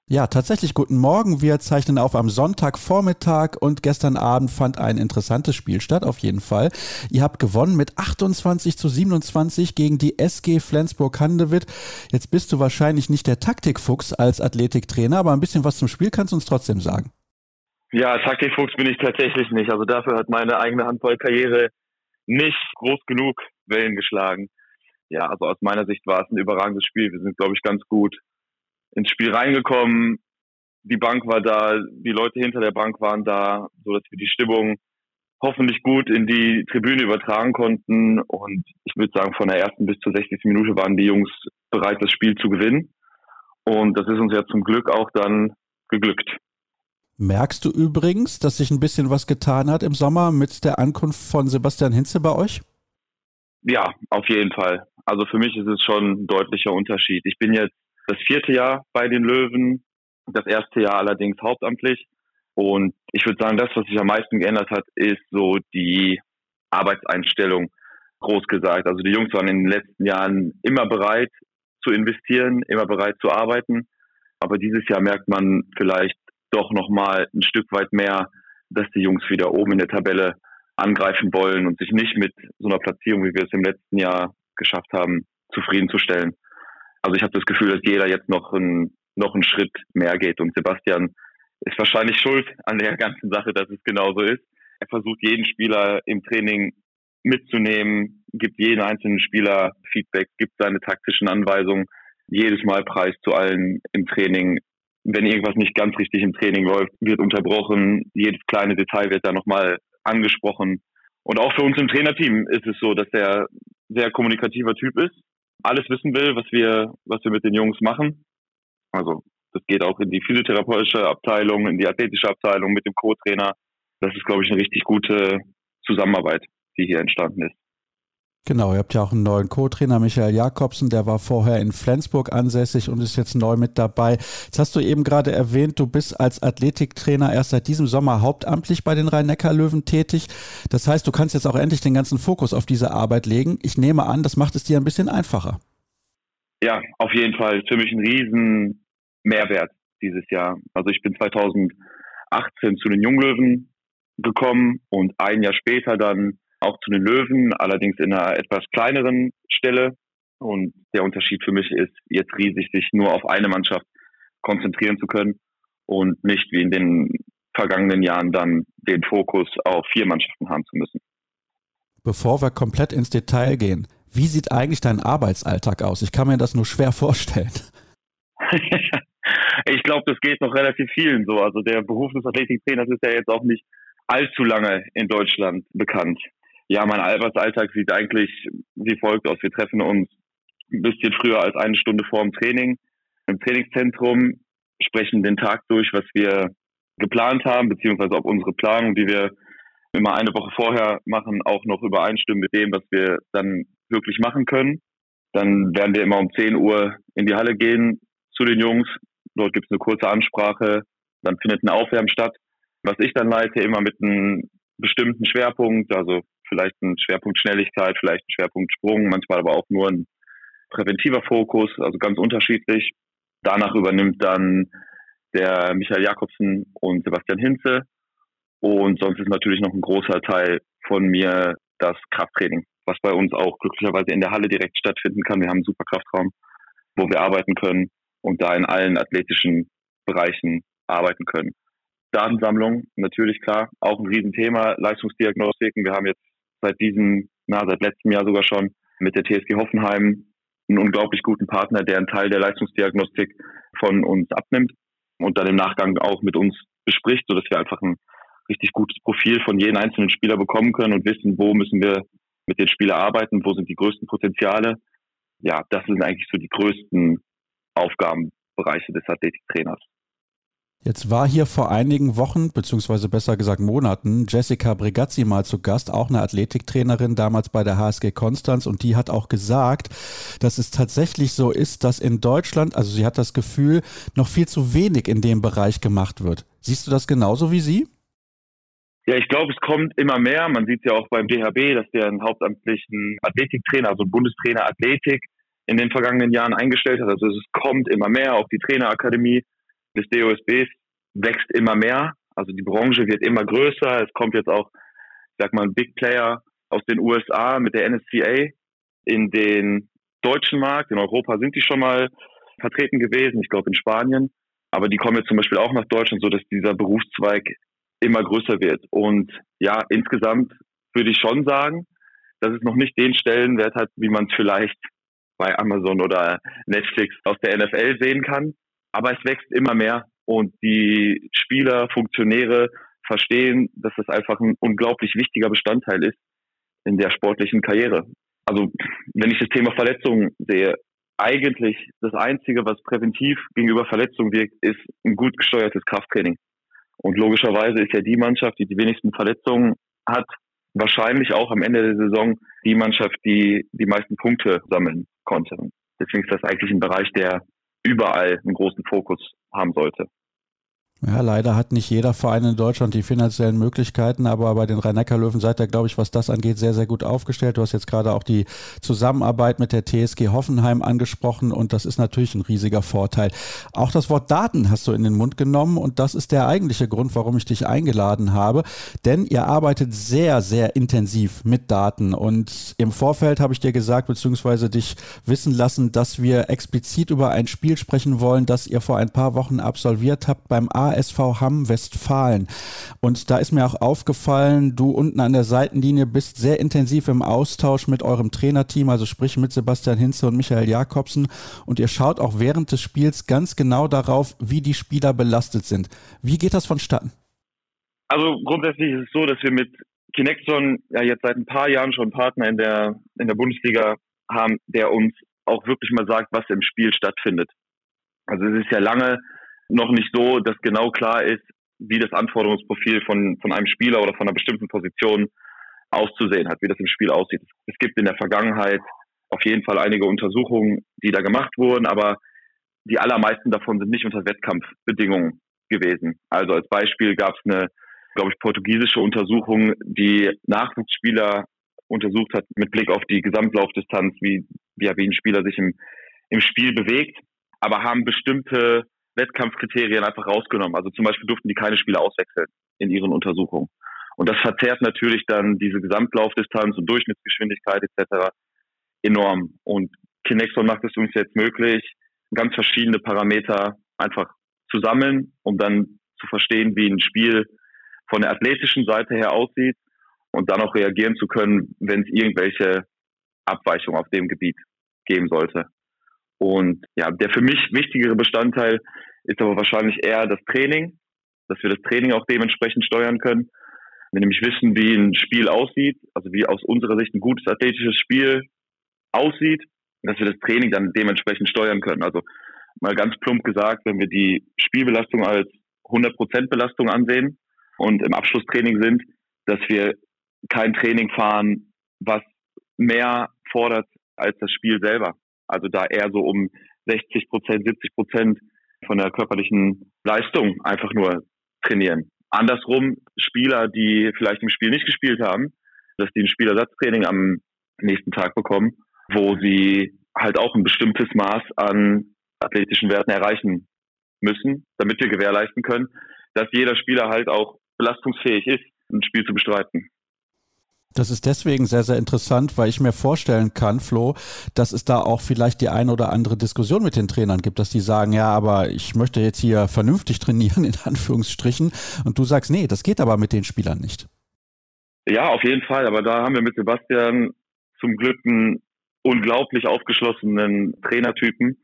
Ja, tatsächlich guten Morgen. Wir zeichnen auf am Sonntagvormittag und gestern Abend fand ein interessantes Spiel statt, auf jeden Fall. Ihr habt gewonnen mit 28 zu 27 gegen die SG Flensburg-Handewitt. Jetzt bist du wahrscheinlich nicht der Taktikfuchs als Athletiktrainer, aber ein bisschen was zum Spiel kannst du uns trotzdem sagen. Ja, Taktikfuchs bin ich tatsächlich nicht. Also dafür hat meine eigene Handballkarriere nicht groß genug Wellen geschlagen. Ja, also aus meiner Sicht war es ein überragendes Spiel. Wir sind, glaube ich, ganz gut ins Spiel reingekommen. Die Bank war da, die Leute hinter der Bank waren da, so dass wir die Stimmung hoffentlich gut in die Tribüne übertragen konnten. Und ich würde sagen, von der ersten bis zur 60. Minute waren die Jungs bereit, das Spiel zu gewinnen. Und das ist uns ja zum Glück auch dann geglückt. Merkst du übrigens, dass sich ein bisschen was getan hat im Sommer mit der Ankunft von Sebastian Hinze bei euch? Ja, auf jeden Fall. Also für mich ist es schon ein deutlicher Unterschied. Ich bin jetzt das vierte Jahr bei den Löwen, das erste Jahr allerdings hauptamtlich. Und ich würde sagen, das, was sich am meisten geändert hat, ist so die Arbeitseinstellung, groß gesagt. Also die Jungs waren in den letzten Jahren immer bereit zu investieren, immer bereit zu arbeiten. Aber dieses Jahr merkt man vielleicht doch nochmal ein Stück weit mehr, dass die Jungs wieder oben in der Tabelle angreifen wollen und sich nicht mit so einer Platzierung, wie wir es im letzten Jahr geschafft haben, zufriedenzustellen. Also ich habe das Gefühl, dass jeder jetzt noch, ein, noch einen Schritt mehr geht und Sebastian ist wahrscheinlich schuld an der ganzen Sache, dass es genauso ist. Er versucht jeden Spieler im Training mitzunehmen, gibt jeden einzelnen Spieler Feedback, gibt seine taktischen Anweisungen jedes Mal Preis zu allen im Training wenn irgendwas nicht ganz richtig im Training läuft, wird unterbrochen. Jedes kleine Detail wird da nochmal angesprochen. Und auch für uns im Trainerteam ist es so, dass er sehr kommunikativer Typ ist, alles wissen will, was wir, was wir mit den Jungs machen. Also das geht auch in die physiotherapeutische Abteilung, in die athletische Abteilung mit dem Co-Trainer. Das ist, glaube ich, eine richtig gute Zusammenarbeit, die hier entstanden ist. Genau, ihr habt ja auch einen neuen Co-Trainer, Michael Jakobsen, der war vorher in Flensburg ansässig und ist jetzt neu mit dabei. Jetzt hast du eben gerade erwähnt, du bist als Athletiktrainer erst seit diesem Sommer hauptamtlich bei den Rhein-Neckar-Löwen tätig. Das heißt, du kannst jetzt auch endlich den ganzen Fokus auf diese Arbeit legen. Ich nehme an, das macht es dir ein bisschen einfacher. Ja, auf jeden Fall. Für mich ein riesen Mehrwert dieses Jahr. Also ich bin 2018 zu den Junglöwen gekommen und ein Jahr später dann auch zu den Löwen, allerdings in einer etwas kleineren Stelle. Und der Unterschied für mich ist jetzt riesig, sich nur auf eine Mannschaft konzentrieren zu können und nicht wie in den vergangenen Jahren dann den Fokus auf vier Mannschaften haben zu müssen. Bevor wir komplett ins Detail gehen, wie sieht eigentlich dein Arbeitsalltag aus? Ich kann mir das nur schwer vorstellen. ich glaube, das geht noch relativ vielen so. Also der Beruf des Athletiktrainers ist ja jetzt auch nicht allzu lange in Deutschland bekannt. Ja, mein Arbeitsalltag sieht eigentlich wie folgt aus. Wir treffen uns ein bisschen früher als eine Stunde vor dem Training im Trainingszentrum, sprechen den Tag durch, was wir geplant haben, beziehungsweise ob unsere Planung, die wir immer eine Woche vorher machen, auch noch übereinstimmen mit dem, was wir dann wirklich machen können. Dann werden wir immer um 10 Uhr in die Halle gehen zu den Jungs. Dort gibt es eine kurze Ansprache. Dann findet ein Aufwärmen statt, was ich dann leite, immer mit einem bestimmten Schwerpunkt. Also vielleicht ein Schwerpunkt Schnelligkeit, vielleicht ein Schwerpunkt Sprung, manchmal aber auch nur ein präventiver Fokus, also ganz unterschiedlich. Danach übernimmt dann der Michael Jakobsen und Sebastian Hinze. Und sonst ist natürlich noch ein großer Teil von mir das Krafttraining, was bei uns auch glücklicherweise in der Halle direkt stattfinden kann. Wir haben einen super Kraftraum, wo wir arbeiten können und da in allen athletischen Bereichen arbeiten können. Datensammlung, natürlich klar, auch ein Riesenthema. Leistungsdiagnostiken. Wir haben jetzt seit diesem, na, seit letztem Jahr sogar schon mit der TSG Hoffenheim einen unglaublich guten Partner, der einen Teil der Leistungsdiagnostik von uns abnimmt und dann im Nachgang auch mit uns bespricht, sodass wir einfach ein richtig gutes Profil von jedem einzelnen Spieler bekommen können und wissen, wo müssen wir mit den Spielern arbeiten, wo sind die größten Potenziale. Ja, das sind eigentlich so die größten Aufgabenbereiche des Athletiktrainers. Jetzt war hier vor einigen Wochen, beziehungsweise besser gesagt Monaten, Jessica Bregazzi mal zu Gast, auch eine Athletiktrainerin damals bei der HSG Konstanz und die hat auch gesagt, dass es tatsächlich so ist, dass in Deutschland, also sie hat das Gefühl, noch viel zu wenig in dem Bereich gemacht wird. Siehst du das genauso wie sie? Ja, ich glaube, es kommt immer mehr. Man sieht es ja auch beim DHB, dass der einen hauptamtlichen Athletiktrainer, also Bundestrainer Athletik, in den vergangenen Jahren eingestellt hat. Also es kommt immer mehr. Auch die Trainerakademie des DOSBs wächst immer mehr. Also die Branche wird immer größer. Es kommt jetzt auch, ich sag mal, ein Big Player aus den USA mit der NSCA in den deutschen Markt. In Europa sind die schon mal vertreten gewesen, ich glaube in Spanien. Aber die kommen jetzt zum Beispiel auch nach Deutschland, so dass dieser Berufszweig immer größer wird. Und ja, insgesamt würde ich schon sagen, dass es noch nicht den Stellenwert hat, wie man es vielleicht bei Amazon oder Netflix aus der NFL sehen kann. Aber es wächst immer mehr und die Spieler, Funktionäre verstehen, dass das einfach ein unglaublich wichtiger Bestandteil ist in der sportlichen Karriere. Also wenn ich das Thema Verletzungen sehe, eigentlich das Einzige, was präventiv gegenüber Verletzungen wirkt, ist ein gut gesteuertes Krafttraining. Und logischerweise ist ja die Mannschaft, die die wenigsten Verletzungen hat, wahrscheinlich auch am Ende der Saison die Mannschaft, die die meisten Punkte sammeln konnte. Deswegen ist das eigentlich ein Bereich, der überall einen großen Fokus haben sollte. Ja, leider hat nicht jeder Verein in Deutschland die finanziellen Möglichkeiten, aber bei den Rhein-Neckar-Löwen seid ihr, glaube ich, was das angeht, sehr, sehr gut aufgestellt. Du hast jetzt gerade auch die Zusammenarbeit mit der TSG Hoffenheim angesprochen und das ist natürlich ein riesiger Vorteil. Auch das Wort Daten hast du in den Mund genommen und das ist der eigentliche Grund, warum ich dich eingeladen habe, denn ihr arbeitet sehr, sehr intensiv mit Daten und im Vorfeld habe ich dir gesagt, beziehungsweise dich wissen lassen, dass wir explizit über ein Spiel sprechen wollen, das ihr vor ein paar Wochen absolviert habt beim A ASV Hamm Westfalen. Und da ist mir auch aufgefallen, du unten an der Seitenlinie bist sehr intensiv im Austausch mit eurem Trainerteam, also sprich mit Sebastian Hinze und Michael Jakobsen. Und ihr schaut auch während des Spiels ganz genau darauf, wie die Spieler belastet sind. Wie geht das vonstatten? Also grundsätzlich ist es so, dass wir mit Kinexon ja jetzt seit ein paar Jahren schon einen Partner in der, in der Bundesliga haben, der uns auch wirklich mal sagt, was im Spiel stattfindet. Also es ist ja lange noch nicht so, dass genau klar ist, wie das Anforderungsprofil von, von einem Spieler oder von einer bestimmten Position auszusehen hat, wie das im Spiel aussieht. Es gibt in der Vergangenheit auf jeden Fall einige Untersuchungen, die da gemacht wurden, aber die allermeisten davon sind nicht unter Wettkampfbedingungen gewesen. Also als Beispiel gab es eine, glaube ich, portugiesische Untersuchung, die Nachwuchsspieler untersucht hat mit Blick auf die Gesamtlaufdistanz, wie, wie, wie ein Spieler sich im, im Spiel bewegt, aber haben bestimmte Wettkampfkriterien einfach rausgenommen. Also zum Beispiel durften die keine Spieler auswechseln in ihren Untersuchungen. Und das verzerrt natürlich dann diese Gesamtlaufdistanz und Durchschnittsgeschwindigkeit etc. enorm. Und Kinexon macht es uns jetzt möglich, ganz verschiedene Parameter einfach zu sammeln, um dann zu verstehen, wie ein Spiel von der athletischen Seite her aussieht und dann auch reagieren zu können, wenn es irgendwelche Abweichungen auf dem Gebiet geben sollte. Und ja, der für mich wichtigere Bestandteil ist aber wahrscheinlich eher das Training, dass wir das Training auch dementsprechend steuern können. Wir nämlich wissen, wie ein Spiel aussieht, also wie aus unserer Sicht ein gutes athletisches Spiel aussieht, dass wir das Training dann dementsprechend steuern können. Also mal ganz plump gesagt, wenn wir die Spielbelastung als 100% Belastung ansehen und im Abschlusstraining sind, dass wir kein Training fahren, was mehr fordert als das Spiel selber. Also da eher so um 60 Prozent, 70 Prozent von der körperlichen Leistung einfach nur trainieren. Andersrum, Spieler, die vielleicht im Spiel nicht gespielt haben, dass die ein Spielersatztraining am nächsten Tag bekommen, wo sie halt auch ein bestimmtes Maß an athletischen Werten erreichen müssen, damit wir gewährleisten können, dass jeder Spieler halt auch belastungsfähig ist, ein Spiel zu bestreiten. Das ist deswegen sehr, sehr interessant, weil ich mir vorstellen kann, Flo, dass es da auch vielleicht die eine oder andere Diskussion mit den Trainern gibt, dass die sagen, ja, aber ich möchte jetzt hier vernünftig trainieren, in Anführungsstrichen. Und du sagst, nee, das geht aber mit den Spielern nicht. Ja, auf jeden Fall. Aber da haben wir mit Sebastian zum Glück einen unglaublich aufgeschlossenen Trainertypen.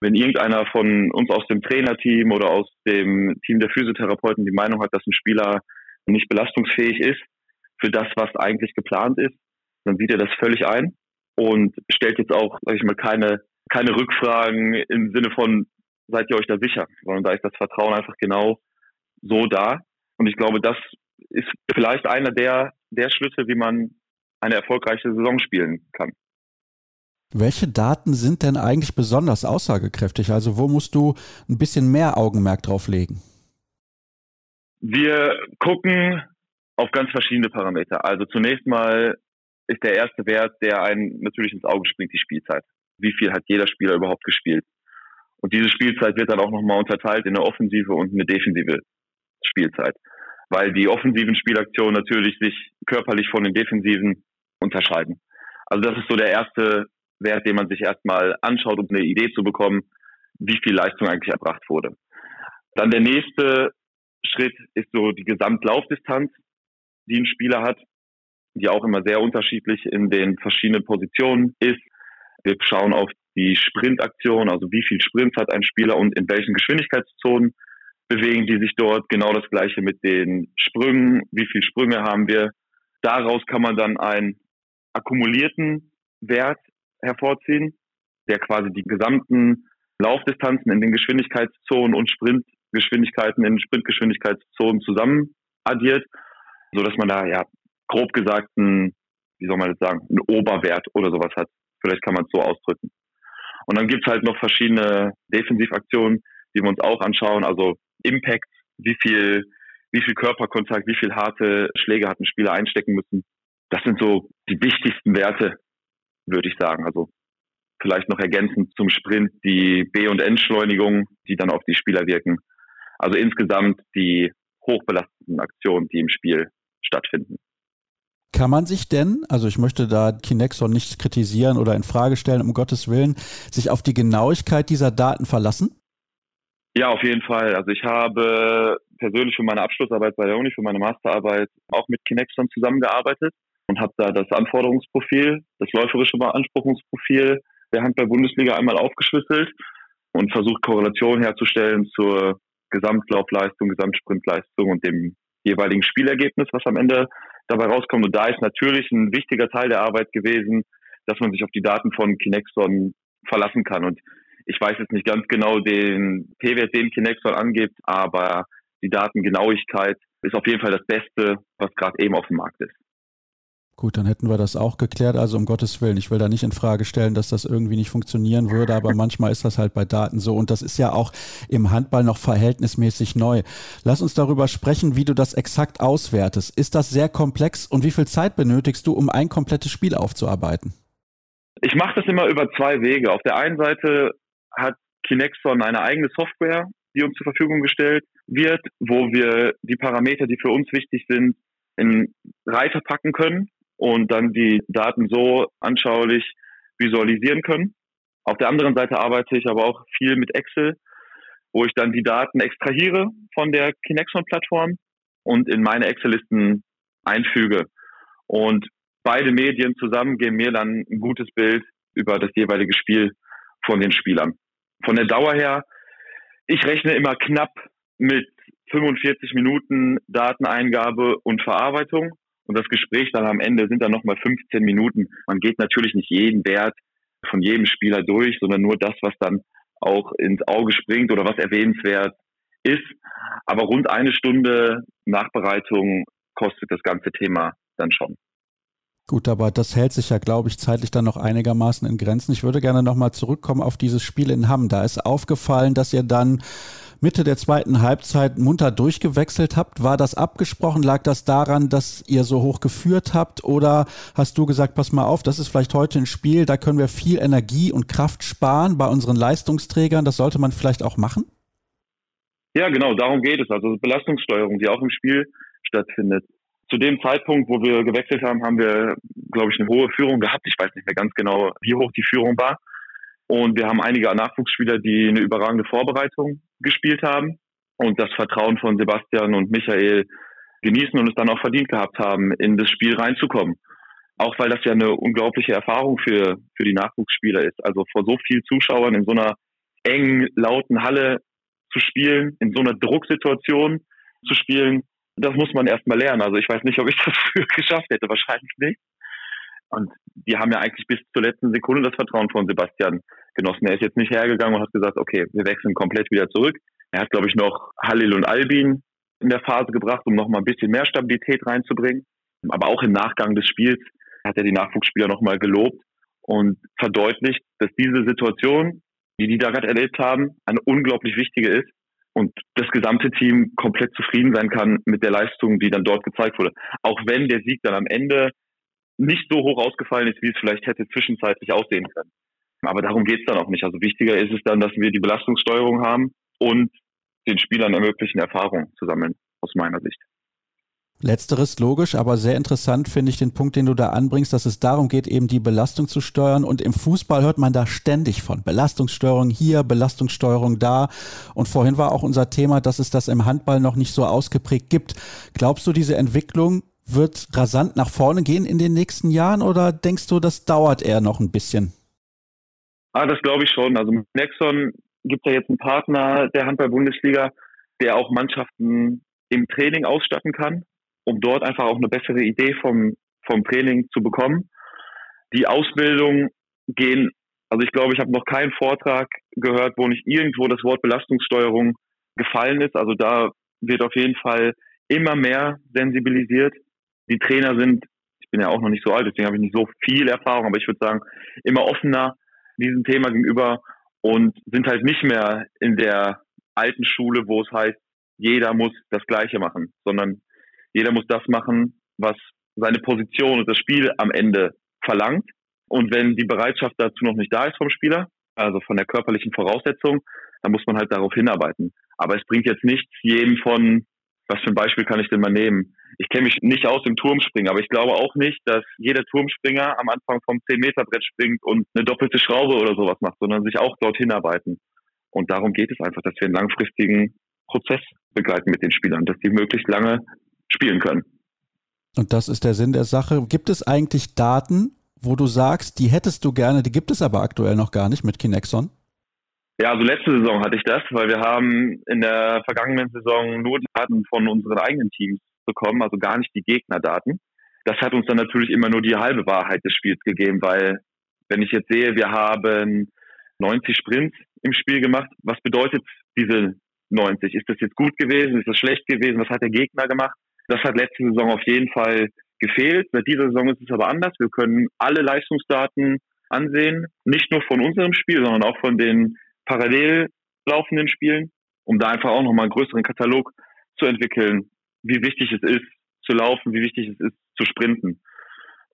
Wenn irgendeiner von uns aus dem Trainerteam oder aus dem Team der Physiotherapeuten die Meinung hat, dass ein Spieler nicht belastungsfähig ist für das, was eigentlich geplant ist, dann sieht er das völlig ein und stellt jetzt auch, sag ich mal, keine, keine Rückfragen im Sinne von, seid ihr euch da sicher, sondern da ist das Vertrauen einfach genau so da. Und ich glaube, das ist vielleicht einer der, der Schlüsse, wie man eine erfolgreiche Saison spielen kann. Welche Daten sind denn eigentlich besonders aussagekräftig? Also wo musst du ein bisschen mehr Augenmerk drauf legen? Wir gucken auf ganz verschiedene Parameter. Also zunächst mal ist der erste Wert, der einen natürlich ins Auge springt, die Spielzeit. Wie viel hat jeder Spieler überhaupt gespielt? Und diese Spielzeit wird dann auch nochmal unterteilt in eine offensive und eine defensive Spielzeit. Weil die offensiven Spielaktionen natürlich sich körperlich von den defensiven unterscheiden. Also das ist so der erste Wert, den man sich erstmal anschaut, um eine Idee zu bekommen, wie viel Leistung eigentlich erbracht wurde. Dann der nächste Schritt ist so die Gesamtlaufdistanz, die ein Spieler hat, die auch immer sehr unterschiedlich in den verschiedenen Positionen ist. Wir schauen auf die Sprintaktion, also wie viel Sprints hat ein Spieler und in welchen Geschwindigkeitszonen bewegen die sich dort. Genau das gleiche mit den Sprüngen. Wie viele Sprünge haben wir? Daraus kann man dann einen akkumulierten Wert hervorziehen, der quasi die gesamten Laufdistanzen in den Geschwindigkeitszonen und Sprintgeschwindigkeiten in den Sprintgeschwindigkeitszonen zusammen addiert, so dass man da ja grob gesagt ein, wie soll man das sagen, ein Oberwert oder sowas hat. Vielleicht kann man es so ausdrücken. Und dann gibt's halt noch verschiedene Defensivaktionen, die wir uns auch anschauen. Also Impact, wie viel, wie viel Körperkontakt, wie viel harte Schläge hat ein Spieler einstecken müssen. Das sind so die wichtigsten Werte, würde ich sagen. Also vielleicht noch ergänzend zum Sprint die B- und Entschleunigung, die dann auf die Spieler wirken. Also insgesamt die hochbelasteten Aktionen, die im Spiel stattfinden. Kann man sich denn, also ich möchte da Kinexon nicht kritisieren oder in Frage stellen, um Gottes Willen, sich auf die Genauigkeit dieser Daten verlassen? Ja, auf jeden Fall. Also ich habe persönlich für meine Abschlussarbeit bei der Uni, für meine Masterarbeit auch mit Kinexon zusammengearbeitet und habe da das Anforderungsprofil, das läuferische Beanspruchungsprofil der Handball-Bundesliga einmal aufgeschlüsselt und versucht Korrelation herzustellen zur Gesamtlaufleistung, Gesamtsprintleistung und dem jeweiligen Spielergebnis, was am Ende dabei rauskommt. Und da ist natürlich ein wichtiger Teil der Arbeit gewesen, dass man sich auf die Daten von Kinexon verlassen kann. Und ich weiß jetzt nicht ganz genau den P-Wert, den Kinexon angibt, aber die Datengenauigkeit ist auf jeden Fall das Beste, was gerade eben auf dem Markt ist. Gut, dann hätten wir das auch geklärt. Also um Gottes Willen, ich will da nicht in Frage stellen, dass das irgendwie nicht funktionieren würde, aber manchmal ist das halt bei Daten so. Und das ist ja auch im Handball noch verhältnismäßig neu. Lass uns darüber sprechen, wie du das exakt auswertest. Ist das sehr komplex und wie viel Zeit benötigst du, um ein komplettes Spiel aufzuarbeiten? Ich mache das immer über zwei Wege. Auf der einen Seite hat Kinexon eine eigene Software, die uns zur Verfügung gestellt wird, wo wir die Parameter, die für uns wichtig sind, in Reiter packen können und dann die Daten so anschaulich visualisieren können. Auf der anderen Seite arbeite ich aber auch viel mit Excel, wo ich dann die Daten extrahiere von der Kinexon-Plattform und in meine Excel-Listen einfüge. Und beide Medien zusammen geben mir dann ein gutes Bild über das jeweilige Spiel von den Spielern. Von der Dauer her, ich rechne immer knapp mit 45 Minuten Dateneingabe und Verarbeitung und das Gespräch dann am Ende sind dann nochmal 15 Minuten. Man geht natürlich nicht jeden Wert von jedem Spieler durch, sondern nur das, was dann auch ins Auge springt oder was erwähnenswert ist. Aber rund eine Stunde Nachbereitung kostet das ganze Thema dann schon. Gut, aber das hält sich ja, glaube ich, zeitlich dann noch einigermaßen in Grenzen. Ich würde gerne nochmal zurückkommen auf dieses Spiel in Hamm. Da ist aufgefallen, dass ihr dann Mitte der zweiten Halbzeit munter durchgewechselt habt. War das abgesprochen? Lag das daran, dass ihr so hoch geführt habt? Oder hast du gesagt, pass mal auf, das ist vielleicht heute ein Spiel, da können wir viel Energie und Kraft sparen bei unseren Leistungsträgern. Das sollte man vielleicht auch machen? Ja, genau, darum geht es. Also Belastungssteuerung, die auch im Spiel stattfindet zu dem Zeitpunkt, wo wir gewechselt haben, haben wir, glaube ich, eine hohe Führung gehabt. Ich weiß nicht mehr ganz genau, wie hoch die Führung war. Und wir haben einige Nachwuchsspieler, die eine überragende Vorbereitung gespielt haben und das Vertrauen von Sebastian und Michael genießen und es dann auch verdient gehabt haben, in das Spiel reinzukommen. Auch weil das ja eine unglaubliche Erfahrung für, für die Nachwuchsspieler ist. Also vor so vielen Zuschauern in so einer engen, lauten Halle zu spielen, in so einer Drucksituation zu spielen, das muss man erstmal lernen. Also ich weiß nicht, ob ich das früher geschafft hätte, wahrscheinlich nicht. Und die haben ja eigentlich bis zur letzten Sekunde das Vertrauen von Sebastian genossen. Er ist jetzt nicht hergegangen und hat gesagt, okay, wir wechseln komplett wieder zurück. Er hat, glaube ich, noch Halil und Albin in der Phase gebracht, um noch mal ein bisschen mehr Stabilität reinzubringen. Aber auch im Nachgang des Spiels hat er die Nachwuchsspieler noch mal gelobt und verdeutlicht, dass diese Situation, die die da gerade erlebt haben, eine unglaublich wichtige ist und das gesamte Team komplett zufrieden sein kann mit der Leistung, die dann dort gezeigt wurde. Auch wenn der Sieg dann am Ende nicht so hoch ausgefallen ist, wie es vielleicht hätte zwischenzeitlich aussehen können. Aber darum geht es dann auch nicht. Also wichtiger ist es dann, dass wir die Belastungssteuerung haben und den Spielern ermöglichen, Erfahrungen zu sammeln, aus meiner Sicht. Letzteres logisch, aber sehr interessant finde ich den Punkt, den du da anbringst, dass es darum geht, eben die Belastung zu steuern. Und im Fußball hört man da ständig von. Belastungssteuerung hier, Belastungssteuerung da. Und vorhin war auch unser Thema, dass es das im Handball noch nicht so ausgeprägt gibt. Glaubst du, diese Entwicklung wird rasant nach vorne gehen in den nächsten Jahren oder denkst du, das dauert eher noch ein bisschen? Ah, das glaube ich schon. Also mit Nexon gibt es ja jetzt einen Partner der Handball-Bundesliga, der auch Mannschaften im Training ausstatten kann, um dort einfach auch eine bessere Idee vom, vom Training zu bekommen. Die Ausbildung gehen, also ich glaube, ich habe noch keinen Vortrag gehört, wo nicht irgendwo das Wort Belastungssteuerung gefallen ist. Also da wird auf jeden Fall immer mehr sensibilisiert. Die Trainer sind, ich bin ja auch noch nicht so alt, deswegen habe ich nicht so viel Erfahrung, aber ich würde sagen, immer offener diesem Thema gegenüber und sind halt nicht mehr in der alten Schule, wo es heißt, jeder muss das Gleiche machen, sondern jeder muss das machen, was seine Position und das Spiel am Ende verlangt. Und wenn die Bereitschaft dazu noch nicht da ist vom Spieler, also von der körperlichen Voraussetzung, dann muss man halt darauf hinarbeiten. Aber es bringt jetzt nichts, jedem von, was für ein Beispiel kann ich denn mal nehmen? Ich kenne mich nicht aus im Turmspringen, aber ich glaube auch nicht, dass jeder Turmspringer am Anfang vom 10-Meter-Brett springt und eine doppelte Schraube oder sowas macht, sondern sich auch dorthin arbeiten. Und darum geht es einfach, dass wir einen langfristigen Prozess begleiten mit den Spielern, dass die möglichst lange spielen können. Und das ist der Sinn der Sache. Gibt es eigentlich Daten, wo du sagst, die hättest du gerne, die gibt es aber aktuell noch gar nicht mit Kinexon? Ja, also letzte Saison hatte ich das, weil wir haben in der vergangenen Saison nur Daten von unseren eigenen Teams bekommen, also gar nicht die Gegnerdaten. Das hat uns dann natürlich immer nur die halbe Wahrheit des Spiels gegeben, weil wenn ich jetzt sehe, wir haben 90 Sprints im Spiel gemacht, was bedeutet diese 90? Ist das jetzt gut gewesen? Ist das schlecht gewesen? Was hat der Gegner gemacht? Das hat letzte Saison auf jeden Fall gefehlt. Seit dieser Saison ist es aber anders. Wir können alle Leistungsdaten ansehen, nicht nur von unserem Spiel, sondern auch von den parallel laufenden Spielen, um da einfach auch nochmal einen größeren Katalog zu entwickeln, wie wichtig es ist zu laufen, wie wichtig es ist zu sprinten.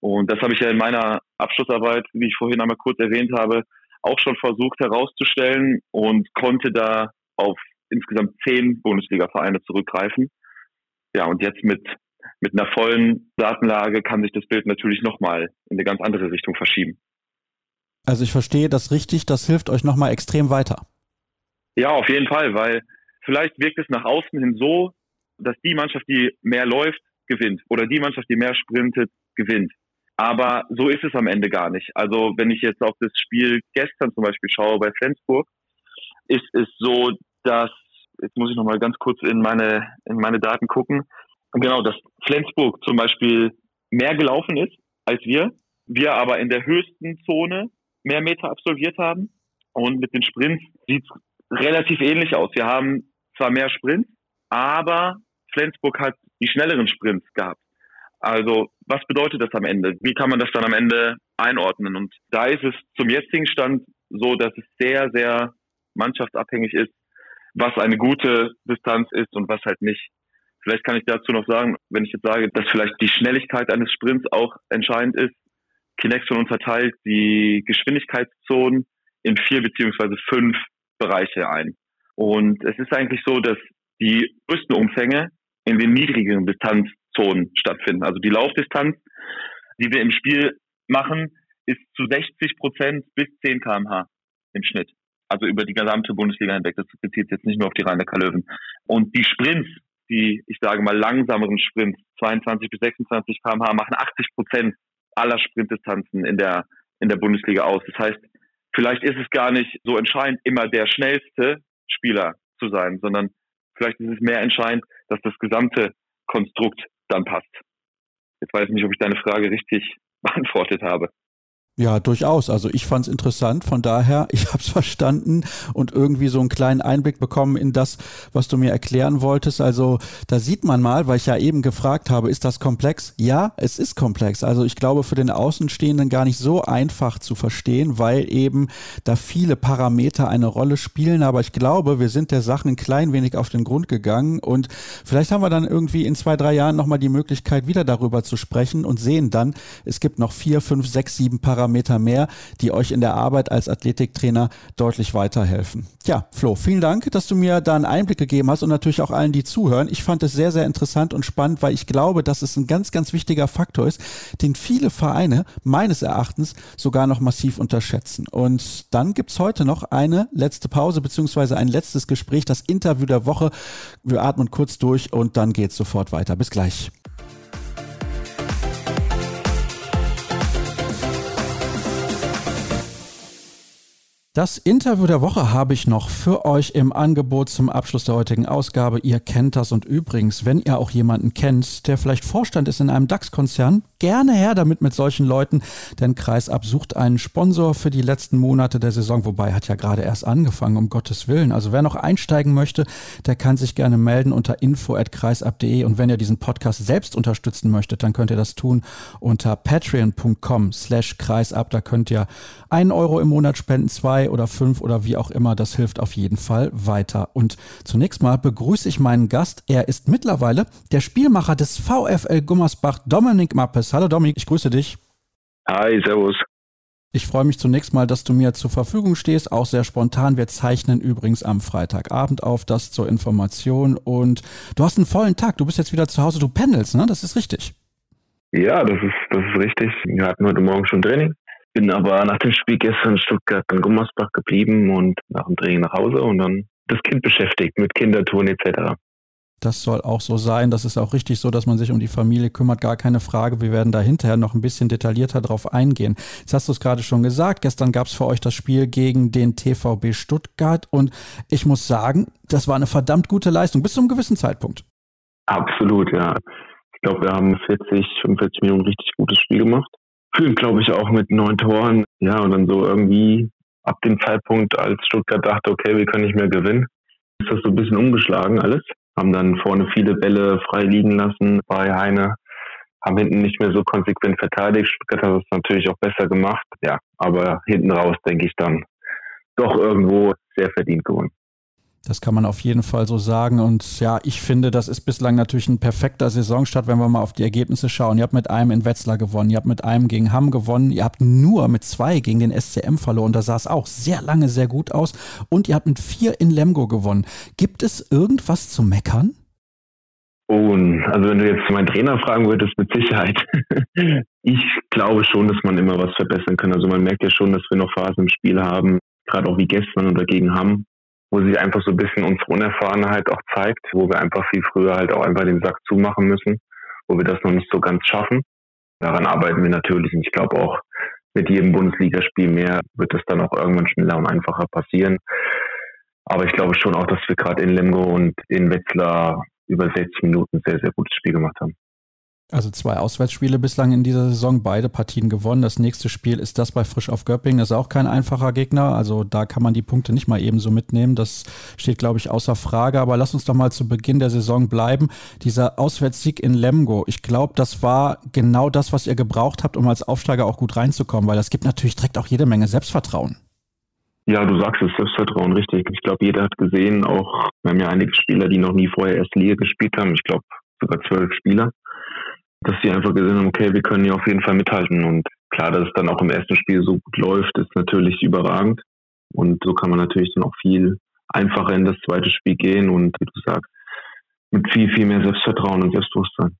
Und das habe ich ja in meiner Abschlussarbeit, wie ich vorhin einmal kurz erwähnt habe, auch schon versucht herauszustellen und konnte da auf insgesamt zehn Bundesliga-Vereine zurückgreifen. Ja, und jetzt mit, mit einer vollen Datenlage kann sich das Bild natürlich nochmal in eine ganz andere Richtung verschieben. Also ich verstehe das richtig, das hilft euch nochmal extrem weiter. Ja, auf jeden Fall, weil vielleicht wirkt es nach außen hin so, dass die Mannschaft, die mehr läuft, gewinnt oder die Mannschaft, die mehr sprintet, gewinnt. Aber so ist es am Ende gar nicht. Also wenn ich jetzt auf das Spiel gestern zum Beispiel schaue bei Flensburg, ist es so, dass, jetzt muss ich nochmal ganz kurz in meine, in meine Daten gucken, genau, dass Flensburg zum Beispiel mehr gelaufen ist als wir, wir aber in der höchsten Zone mehr Meter absolviert haben und mit den Sprints sieht es relativ ähnlich aus. Wir haben zwar mehr Sprints, aber Flensburg hat die schnelleren Sprints gehabt. Also was bedeutet das am Ende? Wie kann man das dann am Ende einordnen? Und da ist es zum jetzigen Stand so, dass es sehr, sehr mannschaftsabhängig ist, was eine gute Distanz ist und was halt nicht. Vielleicht kann ich dazu noch sagen, wenn ich jetzt sage, dass vielleicht die Schnelligkeit eines Sprints auch entscheidend ist. Kinexon unterteilt die Geschwindigkeitszonen in vier beziehungsweise fünf Bereiche ein. Und es ist eigentlich so, dass die größten Umfänge in den niedrigeren Distanzzonen stattfinden. Also die Laufdistanz, die wir im Spiel machen, ist zu 60 Prozent bis 10 kmh im Schnitt. Also über die gesamte Bundesliga hinweg. Das bezieht jetzt nicht nur auf die rhein löwen Und die Sprints, die, ich sage mal, langsameren Sprints, 22 bis 26 kmh, machen 80 Prozent aller Sprintdistanzen in der, in der Bundesliga aus. Das heißt, vielleicht ist es gar nicht so entscheidend, immer der schnellste Spieler zu sein, sondern vielleicht ist es mehr entscheidend, dass das gesamte Konstrukt dann passt. Jetzt weiß ich nicht, ob ich deine Frage richtig beantwortet habe. Ja, durchaus. Also ich fand es interessant, von daher, ich habe es verstanden und irgendwie so einen kleinen Einblick bekommen in das, was du mir erklären wolltest. Also da sieht man mal, weil ich ja eben gefragt habe, ist das komplex? Ja, es ist komplex. Also ich glaube für den Außenstehenden gar nicht so einfach zu verstehen, weil eben da viele Parameter eine Rolle spielen. Aber ich glaube, wir sind der Sache ein klein wenig auf den Grund gegangen und vielleicht haben wir dann irgendwie in zwei, drei Jahren nochmal die Möglichkeit, wieder darüber zu sprechen und sehen dann, es gibt noch vier, fünf, sechs, sieben Parameter Parameter mehr, die euch in der Arbeit als Athletiktrainer deutlich weiterhelfen. Ja, Flo, vielen Dank, dass du mir da einen Einblick gegeben hast und natürlich auch allen, die zuhören. Ich fand es sehr, sehr interessant und spannend, weil ich glaube, dass es ein ganz, ganz wichtiger Faktor ist, den viele Vereine meines Erachtens sogar noch massiv unterschätzen. Und dann gibt es heute noch eine letzte Pause beziehungsweise ein letztes Gespräch, das Interview der Woche. Wir atmen kurz durch und dann geht es sofort weiter. Bis gleich. Das Interview der Woche habe ich noch für euch im Angebot zum Abschluss der heutigen Ausgabe. Ihr kennt das und übrigens, wenn ihr auch jemanden kennt, der vielleicht Vorstand ist in einem DAX-Konzern, gerne her damit mit solchen Leuten, denn Kreisab sucht einen Sponsor für die letzten Monate der Saison, wobei hat ja gerade erst angefangen, um Gottes Willen. Also wer noch einsteigen möchte, der kann sich gerne melden unter info@kreisab.de und wenn ihr diesen Podcast selbst unterstützen möchtet, dann könnt ihr das tun unter patreon.com slash kreisab. Da könnt ihr einen Euro im Monat spenden, zwei drei oder fünf oder wie auch immer, das hilft auf jeden Fall weiter. Und zunächst mal begrüße ich meinen Gast. Er ist mittlerweile der Spielmacher des VfL Gummersbach, Dominik Mappes. Hallo Dominik, ich grüße dich. Hi, servus. Ich freue mich zunächst mal, dass du mir zur Verfügung stehst, auch sehr spontan. Wir zeichnen übrigens am Freitagabend auf, das zur Information. Und du hast einen vollen Tag, du bist jetzt wieder zu Hause, du pendelst, ne? Das ist richtig. Ja, das ist, das ist richtig. Wir hatten heute Morgen schon Training. Bin aber nach dem Spiel gestern in Stuttgart in Gummersbach geblieben und nach dem Training nach Hause und dann das Kind beschäftigt mit Kindertouren etc. Das soll auch so sein. Das ist auch richtig so, dass man sich um die Familie kümmert. Gar keine Frage. Wir werden da hinterher noch ein bisschen detaillierter drauf eingehen. Jetzt hast du es gerade schon gesagt. Gestern gab es für euch das Spiel gegen den TVB Stuttgart. Und ich muss sagen, das war eine verdammt gute Leistung bis zu einem gewissen Zeitpunkt. Absolut, ja. Ich glaube, wir haben 40, 45 Minuten richtig gutes Spiel gemacht fühlen, glaube ich, auch mit neun Toren. Ja, und dann so irgendwie ab dem Zeitpunkt, als Stuttgart dachte, okay, wir können nicht mehr gewinnen, ist das so ein bisschen umgeschlagen alles. Haben dann vorne viele Bälle frei liegen lassen bei Heine, haben hinten nicht mehr so konsequent verteidigt. Stuttgart hat es natürlich auch besser gemacht, ja, aber hinten raus denke ich dann doch irgendwo sehr verdient gewonnen. Das kann man auf jeden Fall so sagen. Und ja, ich finde, das ist bislang natürlich ein perfekter Saisonstart, wenn wir mal auf die Ergebnisse schauen. Ihr habt mit einem in Wetzlar gewonnen, ihr habt mit einem gegen Hamm gewonnen, ihr habt nur mit zwei gegen den SCM verloren. Da sah es auch sehr lange sehr gut aus. Und ihr habt mit vier in Lemgo gewonnen. Gibt es irgendwas zu meckern? Oh, also wenn du jetzt meinen Trainer fragen würdest, mit Sicherheit. ich glaube schon, dass man immer was verbessern kann. Also man merkt ja schon, dass wir noch Phasen im Spiel haben, gerade auch wie gestern oder gegen Hamm, wo sich einfach so ein bisschen unsere Unerfahrenheit auch zeigt, wo wir einfach viel früher halt auch einfach den Sack zumachen müssen, wo wir das noch nicht so ganz schaffen. Daran arbeiten wir natürlich und ich glaube auch mit jedem Bundesligaspiel mehr wird es dann auch irgendwann schneller und einfacher passieren. Aber ich glaube schon auch, dass wir gerade in Lemgo und in Wetzlar über 60 Minuten sehr, sehr gutes Spiel gemacht haben. Also zwei Auswärtsspiele bislang in dieser Saison, beide Partien gewonnen. Das nächste Spiel ist das bei Frisch auf Göppingen. Das ist auch kein einfacher Gegner. Also da kann man die Punkte nicht mal ebenso mitnehmen. Das steht, glaube ich, außer Frage. Aber lass uns doch mal zu Beginn der Saison bleiben. Dieser Auswärtssieg in Lemgo, ich glaube, das war genau das, was ihr gebraucht habt, um als Aufsteiger auch gut reinzukommen, weil das gibt natürlich direkt auch jede Menge Selbstvertrauen. Ja, du sagst es, Selbstvertrauen, richtig. Ich glaube, jeder hat gesehen, auch wir haben ja einige Spieler, die noch nie vorher erst Liga gespielt haben. Ich glaube, sogar zwölf Spieler dass sie einfach gesehen haben, okay, wir können hier auf jeden Fall mithalten. Und klar, dass es dann auch im ersten Spiel so gut läuft, ist natürlich überragend. Und so kann man natürlich dann auch viel einfacher in das zweite Spiel gehen und wie du sagst, mit viel, viel mehr Selbstvertrauen und Selbstbewusstsein.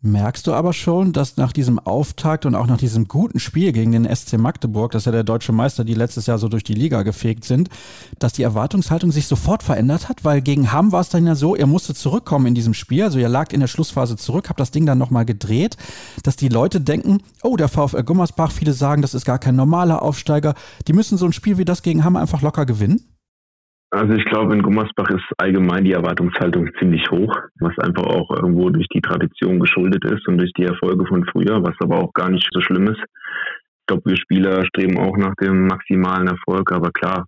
Merkst du aber schon, dass nach diesem Auftakt und auch nach diesem guten Spiel gegen den SC Magdeburg, das ist ja der deutsche Meister, die letztes Jahr so durch die Liga gefegt sind, dass die Erwartungshaltung sich sofort verändert hat? Weil gegen Hamm war es dann ja so, ihr musstet zurückkommen in diesem Spiel, also ihr lagt in der Schlussphase zurück, habt das Ding dann nochmal gedreht, dass die Leute denken, oh, der VfL Gummersbach, viele sagen, das ist gar kein normaler Aufsteiger, die müssen so ein Spiel wie das gegen Hamm einfach locker gewinnen? Also ich glaube, in Gummersbach ist allgemein die Erwartungshaltung ziemlich hoch, was einfach auch irgendwo durch die Tradition geschuldet ist und durch die Erfolge von früher, was aber auch gar nicht so schlimm ist. Ich glaube, wir Spieler streben auch nach dem maximalen Erfolg, aber klar,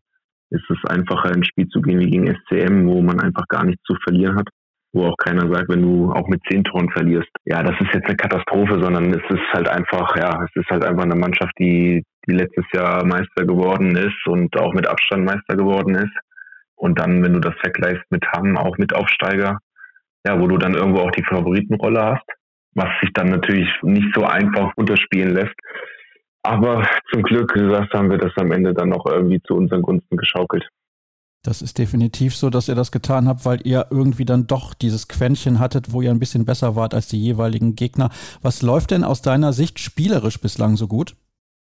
ist es einfacher, ins Spiel zu gehen wie gegen SCM, wo man einfach gar nichts zu verlieren hat wo auch keiner sagt, wenn du auch mit zehn Toren verlierst, ja, das ist jetzt eine Katastrophe, sondern es ist halt einfach, ja, es ist halt einfach eine Mannschaft, die, die letztes Jahr Meister geworden ist und auch mit Abstand Meister geworden ist. Und dann, wenn du das vergleichst mit Hamm, auch mit Aufsteiger, ja, wo du dann irgendwo auch die Favoritenrolle hast, was sich dann natürlich nicht so einfach unterspielen lässt. Aber zum Glück, gesagt, haben wir das am Ende dann noch irgendwie zu unseren Gunsten geschaukelt. Das ist definitiv so, dass ihr das getan habt, weil ihr irgendwie dann doch dieses Quäntchen hattet, wo ihr ein bisschen besser wart als die jeweiligen Gegner. Was läuft denn aus deiner Sicht spielerisch bislang so gut?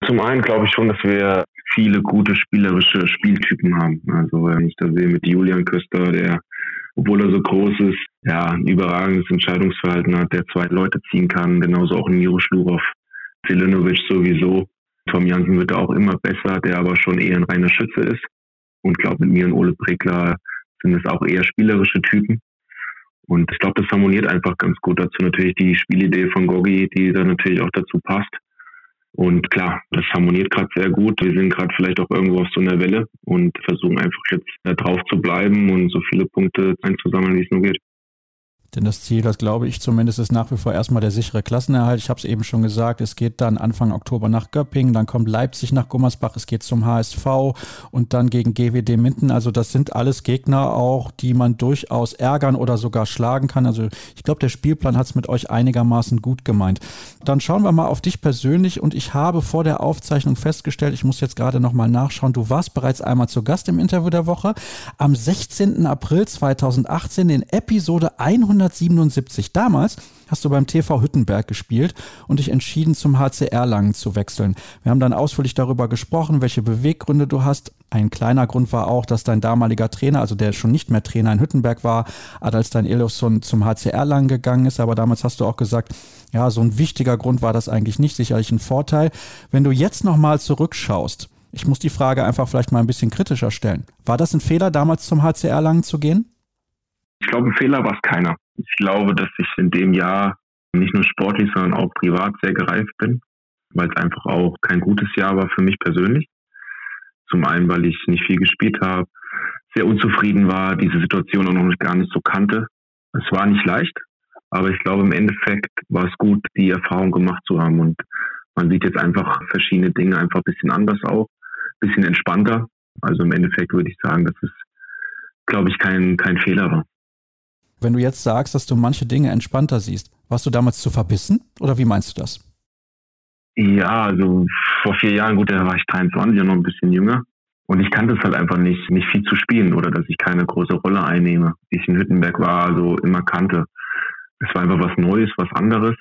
Zum einen glaube ich schon, dass wir viele gute spielerische Spieltypen haben. Also wenn ich da sehe mit Julian Köster, der, obwohl er so groß ist, ja, ein überragendes Entscheidungsverhalten hat, der zwei Leute ziehen kann, genauso auch Miro Schlurov, Zelinovic sowieso. Tom Jansen wird auch immer besser, der aber schon eher ein reiner Schütze ist. Und glaube, mit mir und Ole Pregler sind es auch eher spielerische Typen. Und ich glaube, das harmoniert einfach ganz gut. Dazu natürlich die Spielidee von Gogi, die da natürlich auch dazu passt. Und klar, das harmoniert gerade sehr gut. Wir sind gerade vielleicht auch irgendwo auf so einer Welle und versuchen einfach jetzt da drauf zu bleiben und so viele Punkte einzusammeln, wie es nur geht. Denn das Ziel, das glaube ich zumindest, ist nach wie vor erstmal der sichere Klassenerhalt. Ich habe es eben schon gesagt, es geht dann Anfang Oktober nach Göppingen, dann kommt Leipzig nach Gummersbach, es geht zum HSV und dann gegen GWD Minden. Also das sind alles Gegner auch, die man durchaus ärgern oder sogar schlagen kann. Also ich glaube, der Spielplan hat es mit euch einigermaßen gut gemeint. Dann schauen wir mal auf dich persönlich und ich habe vor der Aufzeichnung festgestellt, ich muss jetzt gerade nochmal nachschauen, du warst bereits einmal zu Gast im Interview der Woche am 16. April 2018 in Episode 100 1977. Damals hast du beim TV Hüttenberg gespielt und dich entschieden, zum HCR Langen zu wechseln. Wir haben dann ausführlich darüber gesprochen, welche Beweggründe du hast. Ein kleiner Grund war auch, dass dein damaliger Trainer, also der schon nicht mehr Trainer in Hüttenberg war, als dein Elofson zum HCR Langen gegangen ist. Aber damals hast du auch gesagt, ja, so ein wichtiger Grund war das eigentlich nicht, sicherlich ein Vorteil. Wenn du jetzt nochmal zurückschaust, ich muss die Frage einfach vielleicht mal ein bisschen kritischer stellen. War das ein Fehler, damals zum HCR Langen zu gehen? Ich glaube, ein Fehler war es keiner. Ich glaube, dass ich in dem Jahr nicht nur sportlich, sondern auch privat sehr gereift bin, weil es einfach auch kein gutes Jahr war für mich persönlich. Zum einen, weil ich nicht viel gespielt habe, sehr unzufrieden war, diese Situation auch noch gar nicht so kannte. Es war nicht leicht, aber ich glaube, im Endeffekt war es gut, die Erfahrung gemacht zu haben. Und man sieht jetzt einfach verschiedene Dinge einfach ein bisschen anders auch, ein bisschen entspannter. Also im Endeffekt würde ich sagen, dass es, glaube ich, kein, kein Fehler war. Wenn du jetzt sagst, dass du manche Dinge entspannter siehst, warst du damals zu verbissen oder wie meinst du das? Ja, also vor vier Jahren, gut, da war ich 23 und noch ein bisschen jünger. Und ich kannte es halt einfach nicht, nicht viel zu spielen oder dass ich keine große Rolle einnehme. Ich in Hüttenberg war, also immer kannte. Es war einfach was Neues, was anderes.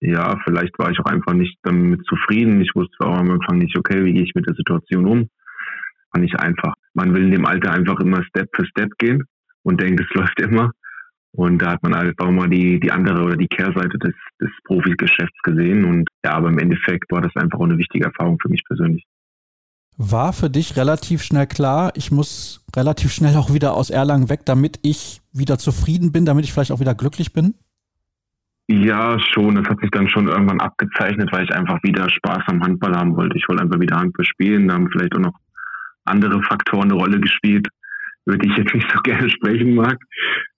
Ja, vielleicht war ich auch einfach nicht damit zufrieden. Ich wusste auch am Anfang nicht, okay, wie gehe ich mit der Situation um? War nicht einfach. Man will in dem Alter einfach immer Step für Step gehen und denkt, es läuft immer. Und da hat man halt auch mal die, die andere oder die Kehrseite des, des Profigeschäfts gesehen. Und ja, aber im Endeffekt war das einfach auch eine wichtige Erfahrung für mich persönlich. War für dich relativ schnell klar, ich muss relativ schnell auch wieder aus Erlangen weg, damit ich wieder zufrieden bin, damit ich vielleicht auch wieder glücklich bin? Ja, schon. Das hat sich dann schon irgendwann abgezeichnet, weil ich einfach wieder Spaß am Handball haben wollte. Ich wollte einfach wieder Handball spielen. Da haben vielleicht auch noch andere Faktoren eine Rolle gespielt über die ich jetzt nicht so gerne sprechen mag.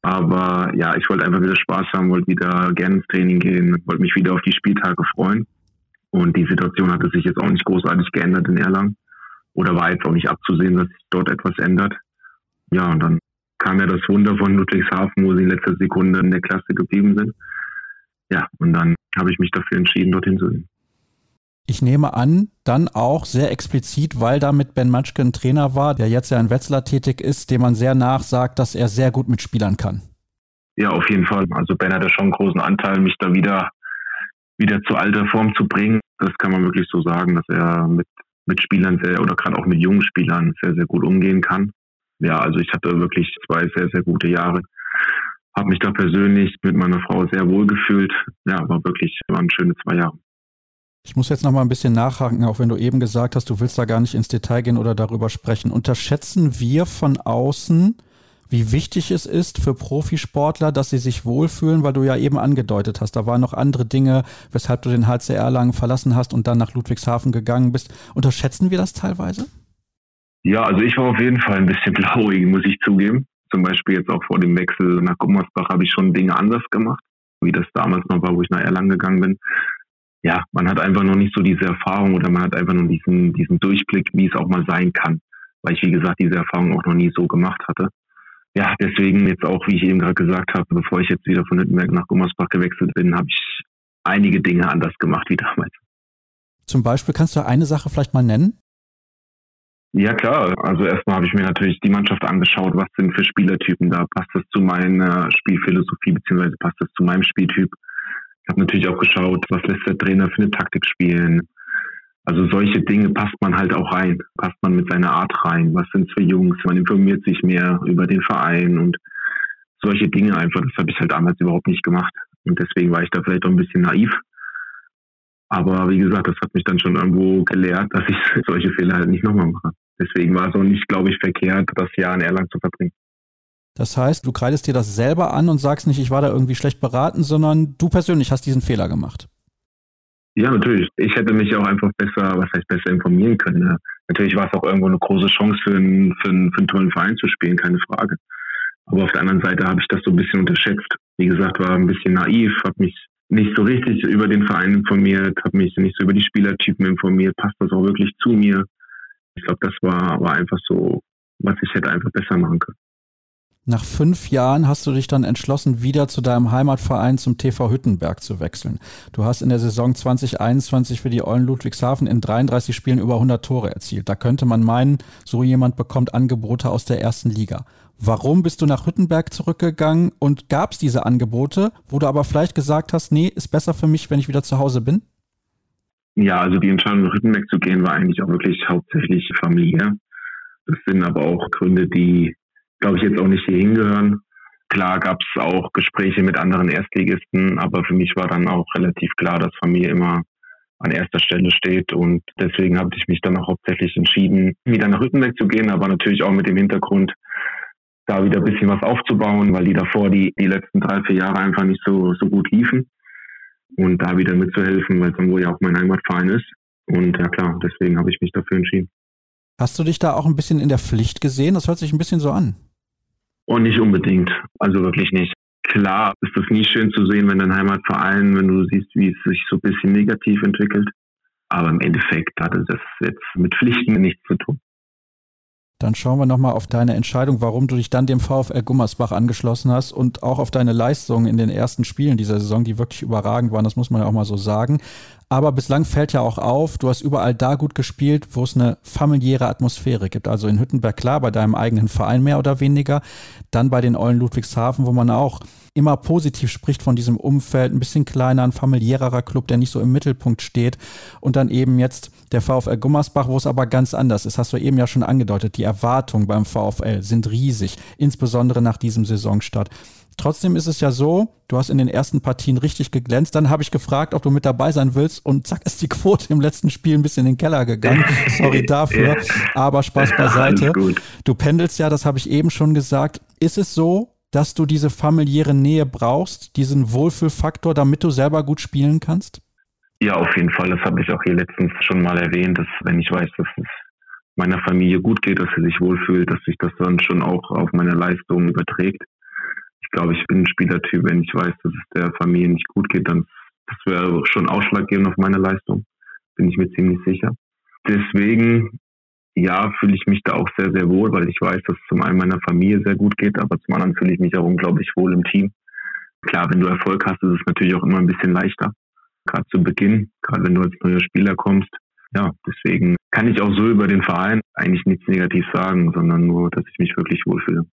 Aber ja, ich wollte einfach wieder Spaß haben, wollte wieder gerne ins Training gehen, wollte mich wieder auf die Spieltage freuen. Und die Situation hatte sich jetzt auch nicht großartig geändert in Erlangen. Oder war jetzt auch nicht abzusehen, dass sich dort etwas ändert. Ja, und dann kam ja das Wunder von Ludwigshafen, wo sie in letzter Sekunde in der Klasse geblieben sind. Ja, und dann habe ich mich dafür entschieden, dorthin zu gehen. Ich nehme an, dann auch sehr explizit, weil da mit Ben Matschke ein Trainer war, der jetzt ja in Wetzlar tätig ist, dem man sehr nachsagt, dass er sehr gut mit Spielern kann. Ja, auf jeden Fall. Also Ben hat ja schon einen großen Anteil, mich da wieder, wieder zur alter Form zu bringen. Das kann man wirklich so sagen, dass er mit, mit Spielern sehr, oder gerade auch mit jungen Spielern sehr, sehr gut umgehen kann. Ja, also ich hatte wirklich zwei sehr, sehr gute Jahre. Habe mich da persönlich mit meiner Frau sehr wohl gefühlt. Ja, war wirklich, waren schöne zwei Jahre. Ich muss jetzt noch mal ein bisschen nachhaken, auch wenn du eben gesagt hast, du willst da gar nicht ins Detail gehen oder darüber sprechen. Unterschätzen wir von außen, wie wichtig es ist für Profisportler, dass sie sich wohlfühlen, weil du ja eben angedeutet hast, da waren noch andere Dinge, weshalb du den HCR lang verlassen hast und dann nach Ludwigshafen gegangen bist. Unterschätzen wir das teilweise? Ja, also ich war auf jeden Fall ein bisschen blauig, muss ich zugeben. Zum Beispiel jetzt auch vor dem Wechsel nach Gummersbach habe ich schon Dinge anders gemacht, wie das damals noch war, wo ich nach Erlangen gegangen bin ja, man hat einfach noch nicht so diese Erfahrung oder man hat einfach noch diesen, diesen Durchblick, wie es auch mal sein kann. Weil ich, wie gesagt, diese Erfahrung auch noch nie so gemacht hatte. Ja, deswegen jetzt auch, wie ich eben gerade gesagt habe, bevor ich jetzt wieder von Hüttenberg nach Gummersbach gewechselt bin, habe ich einige Dinge anders gemacht wie damals. Zum Beispiel kannst du eine Sache vielleicht mal nennen? Ja klar, also erstmal habe ich mir natürlich die Mannschaft angeschaut, was sind für Spielertypen da, passt das zu meiner Spielphilosophie beziehungsweise passt das zu meinem Spieltyp. Ich habe natürlich auch geschaut, was lässt der Trainer für eine Taktik spielen. Also solche Dinge passt man halt auch rein, passt man mit seiner Art rein. Was sind es für Jungs? Man informiert sich mehr über den Verein und solche Dinge einfach. Das habe ich halt damals überhaupt nicht gemacht. Und deswegen war ich da vielleicht auch ein bisschen naiv. Aber wie gesagt, das hat mich dann schon irgendwo gelehrt, dass ich solche Fehler halt nicht nochmal mache. Deswegen war es auch nicht, glaube ich, verkehrt, das Jahr in Erlangen zu verbringen. Das heißt, du kreidest dir das selber an und sagst nicht, ich war da irgendwie schlecht beraten, sondern du persönlich hast diesen Fehler gemacht. Ja, natürlich. Ich hätte mich auch einfach besser, was heißt besser informieren können. Ne? Natürlich war es auch irgendwo eine große Chance für einen, für, einen, für einen tollen Verein zu spielen, keine Frage. Aber auf der anderen Seite habe ich das so ein bisschen unterschätzt. Wie gesagt, war ein bisschen naiv, habe mich nicht so richtig über den Verein informiert, habe mich nicht so über die Spielertypen informiert, passt das auch wirklich zu mir. Ich glaube, das war, war einfach so, was ich hätte einfach besser machen können. Nach fünf Jahren hast du dich dann entschlossen, wieder zu deinem Heimatverein zum TV Hüttenberg zu wechseln. Du hast in der Saison 2021 für die Eulen Ludwigshafen in 33 Spielen über 100 Tore erzielt. Da könnte man meinen, so jemand bekommt Angebote aus der ersten Liga. Warum bist du nach Hüttenberg zurückgegangen und gab es diese Angebote, wo du aber vielleicht gesagt hast, nee, ist besser für mich, wenn ich wieder zu Hause bin? Ja, also die Entscheidung nach Hüttenberg zu gehen war eigentlich auch wirklich hauptsächlich familiär. Das sind aber auch Gründe, die glaube ich, jetzt auch nicht hier hingehören. Klar gab es auch Gespräche mit anderen Erstligisten, aber für mich war dann auch relativ klar, dass Familie immer an erster Stelle steht und deswegen habe ich mich dann auch hauptsächlich entschieden, wieder nach Rüttenberg zu gehen, aber natürlich auch mit dem Hintergrund, da wieder ein bisschen was aufzubauen, weil die davor die, die letzten drei, vier Jahre einfach nicht so, so gut liefen und da wieder mitzuhelfen, weil es wohl ja auch mein Heimatverein ist. Und ja klar, deswegen habe ich mich dafür entschieden. Hast du dich da auch ein bisschen in der Pflicht gesehen? Das hört sich ein bisschen so an. Und nicht unbedingt. Also wirklich nicht. Klar ist es nie schön zu sehen, wenn dein Heimatverein, wenn du siehst, wie es sich so ein bisschen negativ entwickelt. Aber im Endeffekt hatte das jetzt mit Pflichten nichts zu tun. Dann schauen wir nochmal auf deine Entscheidung, warum du dich dann dem VfL Gummersbach angeschlossen hast und auch auf deine Leistungen in den ersten Spielen dieser Saison, die wirklich überragend waren, das muss man ja auch mal so sagen. Aber bislang fällt ja auch auf, du hast überall da gut gespielt, wo es eine familiäre Atmosphäre gibt. Also in Hüttenberg klar, bei deinem eigenen Verein mehr oder weniger. Dann bei den Eulen Ludwigshafen, wo man auch immer positiv spricht von diesem Umfeld, ein bisschen kleiner, ein familiärerer Club, der nicht so im Mittelpunkt steht. Und dann eben jetzt der VfL Gummersbach, wo es aber ganz anders ist. Hast du eben ja schon angedeutet. Die Erwartungen beim VfL sind riesig, insbesondere nach diesem Saisonstart. Trotzdem ist es ja so, du hast in den ersten Partien richtig geglänzt. Dann habe ich gefragt, ob du mit dabei sein willst und zack ist die Quote im letzten Spiel ein bisschen in den Keller gegangen. Sorry dafür, aber Spaß beiseite. Du pendelst ja, das habe ich eben schon gesagt. Ist es so, dass du diese familiäre Nähe brauchst, diesen Wohlfühlfaktor, damit du selber gut spielen kannst? Ja, auf jeden Fall. Das habe ich auch hier letztens schon mal erwähnt, dass wenn ich weiß, dass es meiner Familie gut geht, dass sie sich wohlfühlt, dass sich das dann schon auch auf meine Leistung überträgt. Ich glaube, ich bin ein Spielertyp, wenn ich weiß, dass es der Familie nicht gut geht, dann das wäre schon ausschlaggebend auf meine Leistung. Bin ich mir ziemlich sicher. Deswegen ja, fühle ich mich da auch sehr, sehr wohl, weil ich weiß, dass es zum einen meiner Familie sehr gut geht, aber zum anderen fühle ich mich auch unglaublich wohl im Team. Klar, wenn du Erfolg hast, ist es natürlich auch immer ein bisschen leichter. Gerade zu Beginn, gerade wenn du als neuer Spieler kommst. Ja, deswegen kann ich auch so über den Verein eigentlich nichts negativ sagen, sondern nur, dass ich mich wirklich wohlfühle.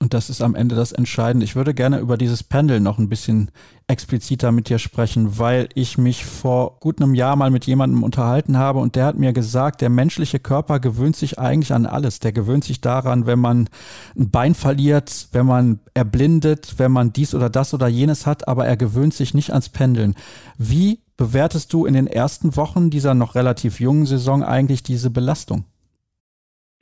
Und das ist am Ende das Entscheidende. Ich würde gerne über dieses Pendel noch ein bisschen expliziter mit dir sprechen, weil ich mich vor gut einem Jahr mal mit jemandem unterhalten habe und der hat mir gesagt, der menschliche Körper gewöhnt sich eigentlich an alles. Der gewöhnt sich daran, wenn man ein Bein verliert, wenn man erblindet, wenn man dies oder das oder jenes hat, aber er gewöhnt sich nicht ans Pendeln. Wie bewertest du in den ersten Wochen dieser noch relativ jungen Saison eigentlich diese Belastung?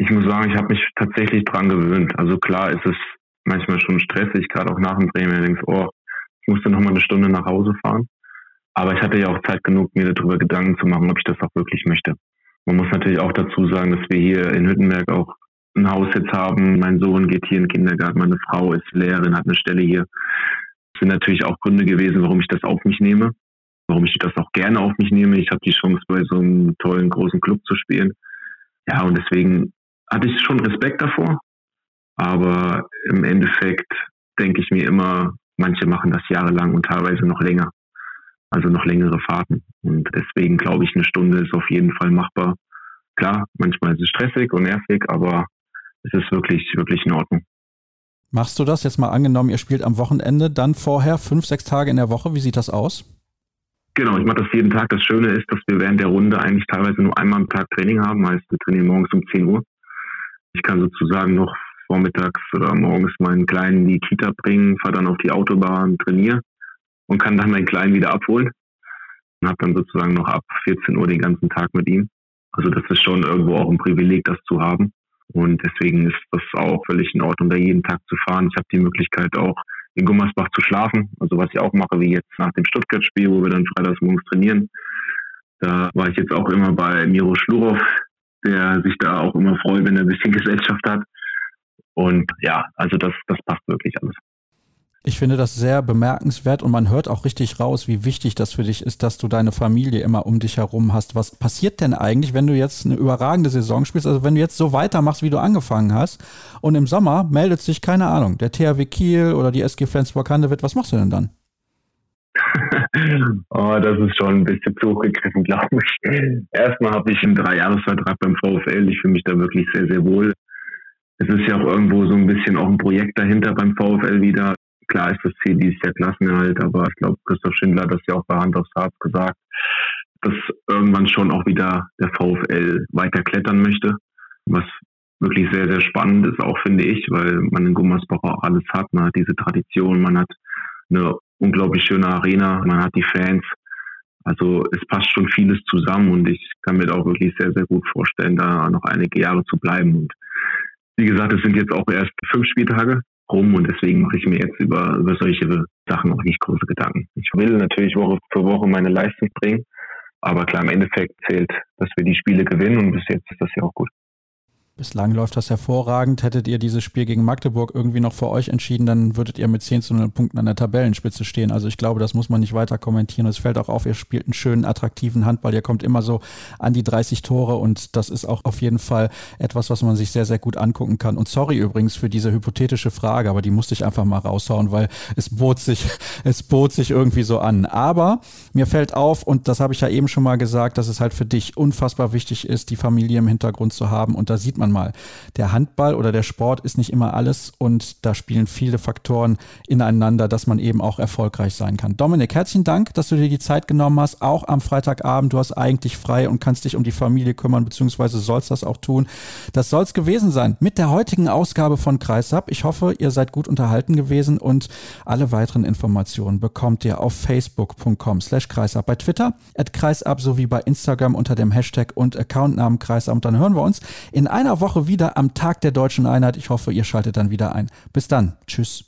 Ich muss sagen, ich habe mich tatsächlich dran gewöhnt. Also klar ist es manchmal schon stressig, gerade auch nach dem Training. Ich denke, oh, ich musste noch mal eine Stunde nach Hause fahren. Aber ich hatte ja auch Zeit genug, mir darüber Gedanken zu machen, ob ich das auch wirklich möchte. Man muss natürlich auch dazu sagen, dass wir hier in Hüttenberg auch ein Haus jetzt haben. Mein Sohn geht hier in den Kindergarten, meine Frau ist Lehrerin, hat eine Stelle hier. Das sind natürlich auch Gründe gewesen, warum ich das auf mich nehme, warum ich das auch gerne auf mich nehme. Ich habe die Chance, bei so einem tollen großen Club zu spielen. Ja, und deswegen hatte ich schon Respekt davor. Aber im Endeffekt denke ich mir immer, manche machen das jahrelang und teilweise noch länger. Also noch längere Fahrten. Und deswegen glaube ich, eine Stunde ist auf jeden Fall machbar. Klar, manchmal ist es stressig und nervig, aber es ist wirklich, wirklich in Ordnung. Machst du das jetzt mal angenommen, ihr spielt am Wochenende, dann vorher fünf, sechs Tage in der Woche? Wie sieht das aus? Genau, ich mache das jeden Tag. Das Schöne ist, dass wir während der Runde eigentlich teilweise nur einmal am Tag Training haben. Heißt, wir trainieren morgens um 10 Uhr. Ich kann sozusagen noch vormittags oder morgens meinen Kleinen in die Kita bringen, fahre dann auf die Autobahn, trainiere und kann dann meinen Kleinen wieder abholen und habe dann sozusagen noch ab 14 Uhr den ganzen Tag mit ihm. Also das ist schon irgendwo auch ein Privileg, das zu haben. Und deswegen ist das auch völlig in Ordnung, da jeden Tag zu fahren. Ich habe die Möglichkeit auch in Gummersbach zu schlafen. Also was ich auch mache, wie jetzt nach dem Stuttgart-Spiel, wo wir dann freitags morgens trainieren. Da war ich jetzt auch immer bei Miro Schlurow, der sich da auch immer freut, wenn er ein bisschen Gesellschaft hat. Und ja, also das, das passt wirklich alles. Ich finde das sehr bemerkenswert und man hört auch richtig raus, wie wichtig das für dich ist, dass du deine Familie immer um dich herum hast. Was passiert denn eigentlich, wenn du jetzt eine überragende Saison spielst? Also wenn du jetzt so weitermachst, wie du angefangen hast und im Sommer meldet sich, keine Ahnung, der THW Kiel oder die SG Flensburg-Handewitt, was machst du denn dann? Oh, das ist schon ein bisschen zu hochgegriffen, glaube ich. Erstmal habe ich einen Dreijahresvertrag beim VfL. Ich fühle mich da wirklich sehr, sehr wohl. Es ist ja auch irgendwo so ein bisschen auch ein Projekt dahinter beim VfL wieder. Klar ist das Ziel dieses Jahr Klassenerhalt, aber ich glaube, Christoph Schindler hat das ja auch bei Hand aufs Herz gesagt, dass irgendwann schon auch wieder der VfL weiter klettern möchte, was wirklich sehr, sehr spannend ist, auch finde ich, weil man in Gummersbach auch alles hat. Man hat diese Tradition, man hat eine unglaublich schöne Arena, man hat die Fans. Also es passt schon vieles zusammen und ich kann mir da auch wirklich sehr, sehr gut vorstellen, da noch einige Jahre zu bleiben. Und wie gesagt, es sind jetzt auch erst fünf Spieltage rum und deswegen mache ich mir jetzt über, über solche Sachen auch nicht große Gedanken. Ich will natürlich Woche für Woche meine Leistung bringen, aber klar, im Endeffekt zählt, dass wir die Spiele gewinnen und bis jetzt ist das ja auch gut. Bislang läuft das hervorragend. Hättet ihr dieses Spiel gegen Magdeburg irgendwie noch für euch entschieden, dann würdet ihr mit 10 zu 0 Punkten an der Tabellenspitze stehen. Also ich glaube, das muss man nicht weiter kommentieren. Es fällt auch auf, ihr spielt einen schönen, attraktiven Handball. Ihr kommt immer so an die 30 Tore und das ist auch auf jeden Fall etwas, was man sich sehr, sehr gut angucken kann. Und sorry übrigens für diese hypothetische Frage, aber die musste ich einfach mal raushauen, weil es bot sich, es bot sich irgendwie so an. Aber mir fällt auf, und das habe ich ja eben schon mal gesagt, dass es halt für dich unfassbar wichtig ist, die Familie im Hintergrund zu haben. Und da sieht man man mal. Der Handball oder der Sport ist nicht immer alles und da spielen viele Faktoren ineinander, dass man eben auch erfolgreich sein kann. Dominik, herzlichen Dank, dass du dir die Zeit genommen hast, auch am Freitagabend. Du hast eigentlich frei und kannst dich um die Familie kümmern, beziehungsweise sollst das auch tun. Das soll es gewesen sein mit der heutigen Ausgabe von Kreisab. Ich hoffe, ihr seid gut unterhalten gewesen und alle weiteren Informationen bekommt ihr auf facebook.com slash kreisab, bei Twitter at kreisab sowie bei Instagram unter dem Hashtag und Accountnamen kreisab. Und dann hören wir uns in einer Woche wieder am Tag der deutschen Einheit. Ich hoffe, ihr schaltet dann wieder ein. Bis dann. Tschüss.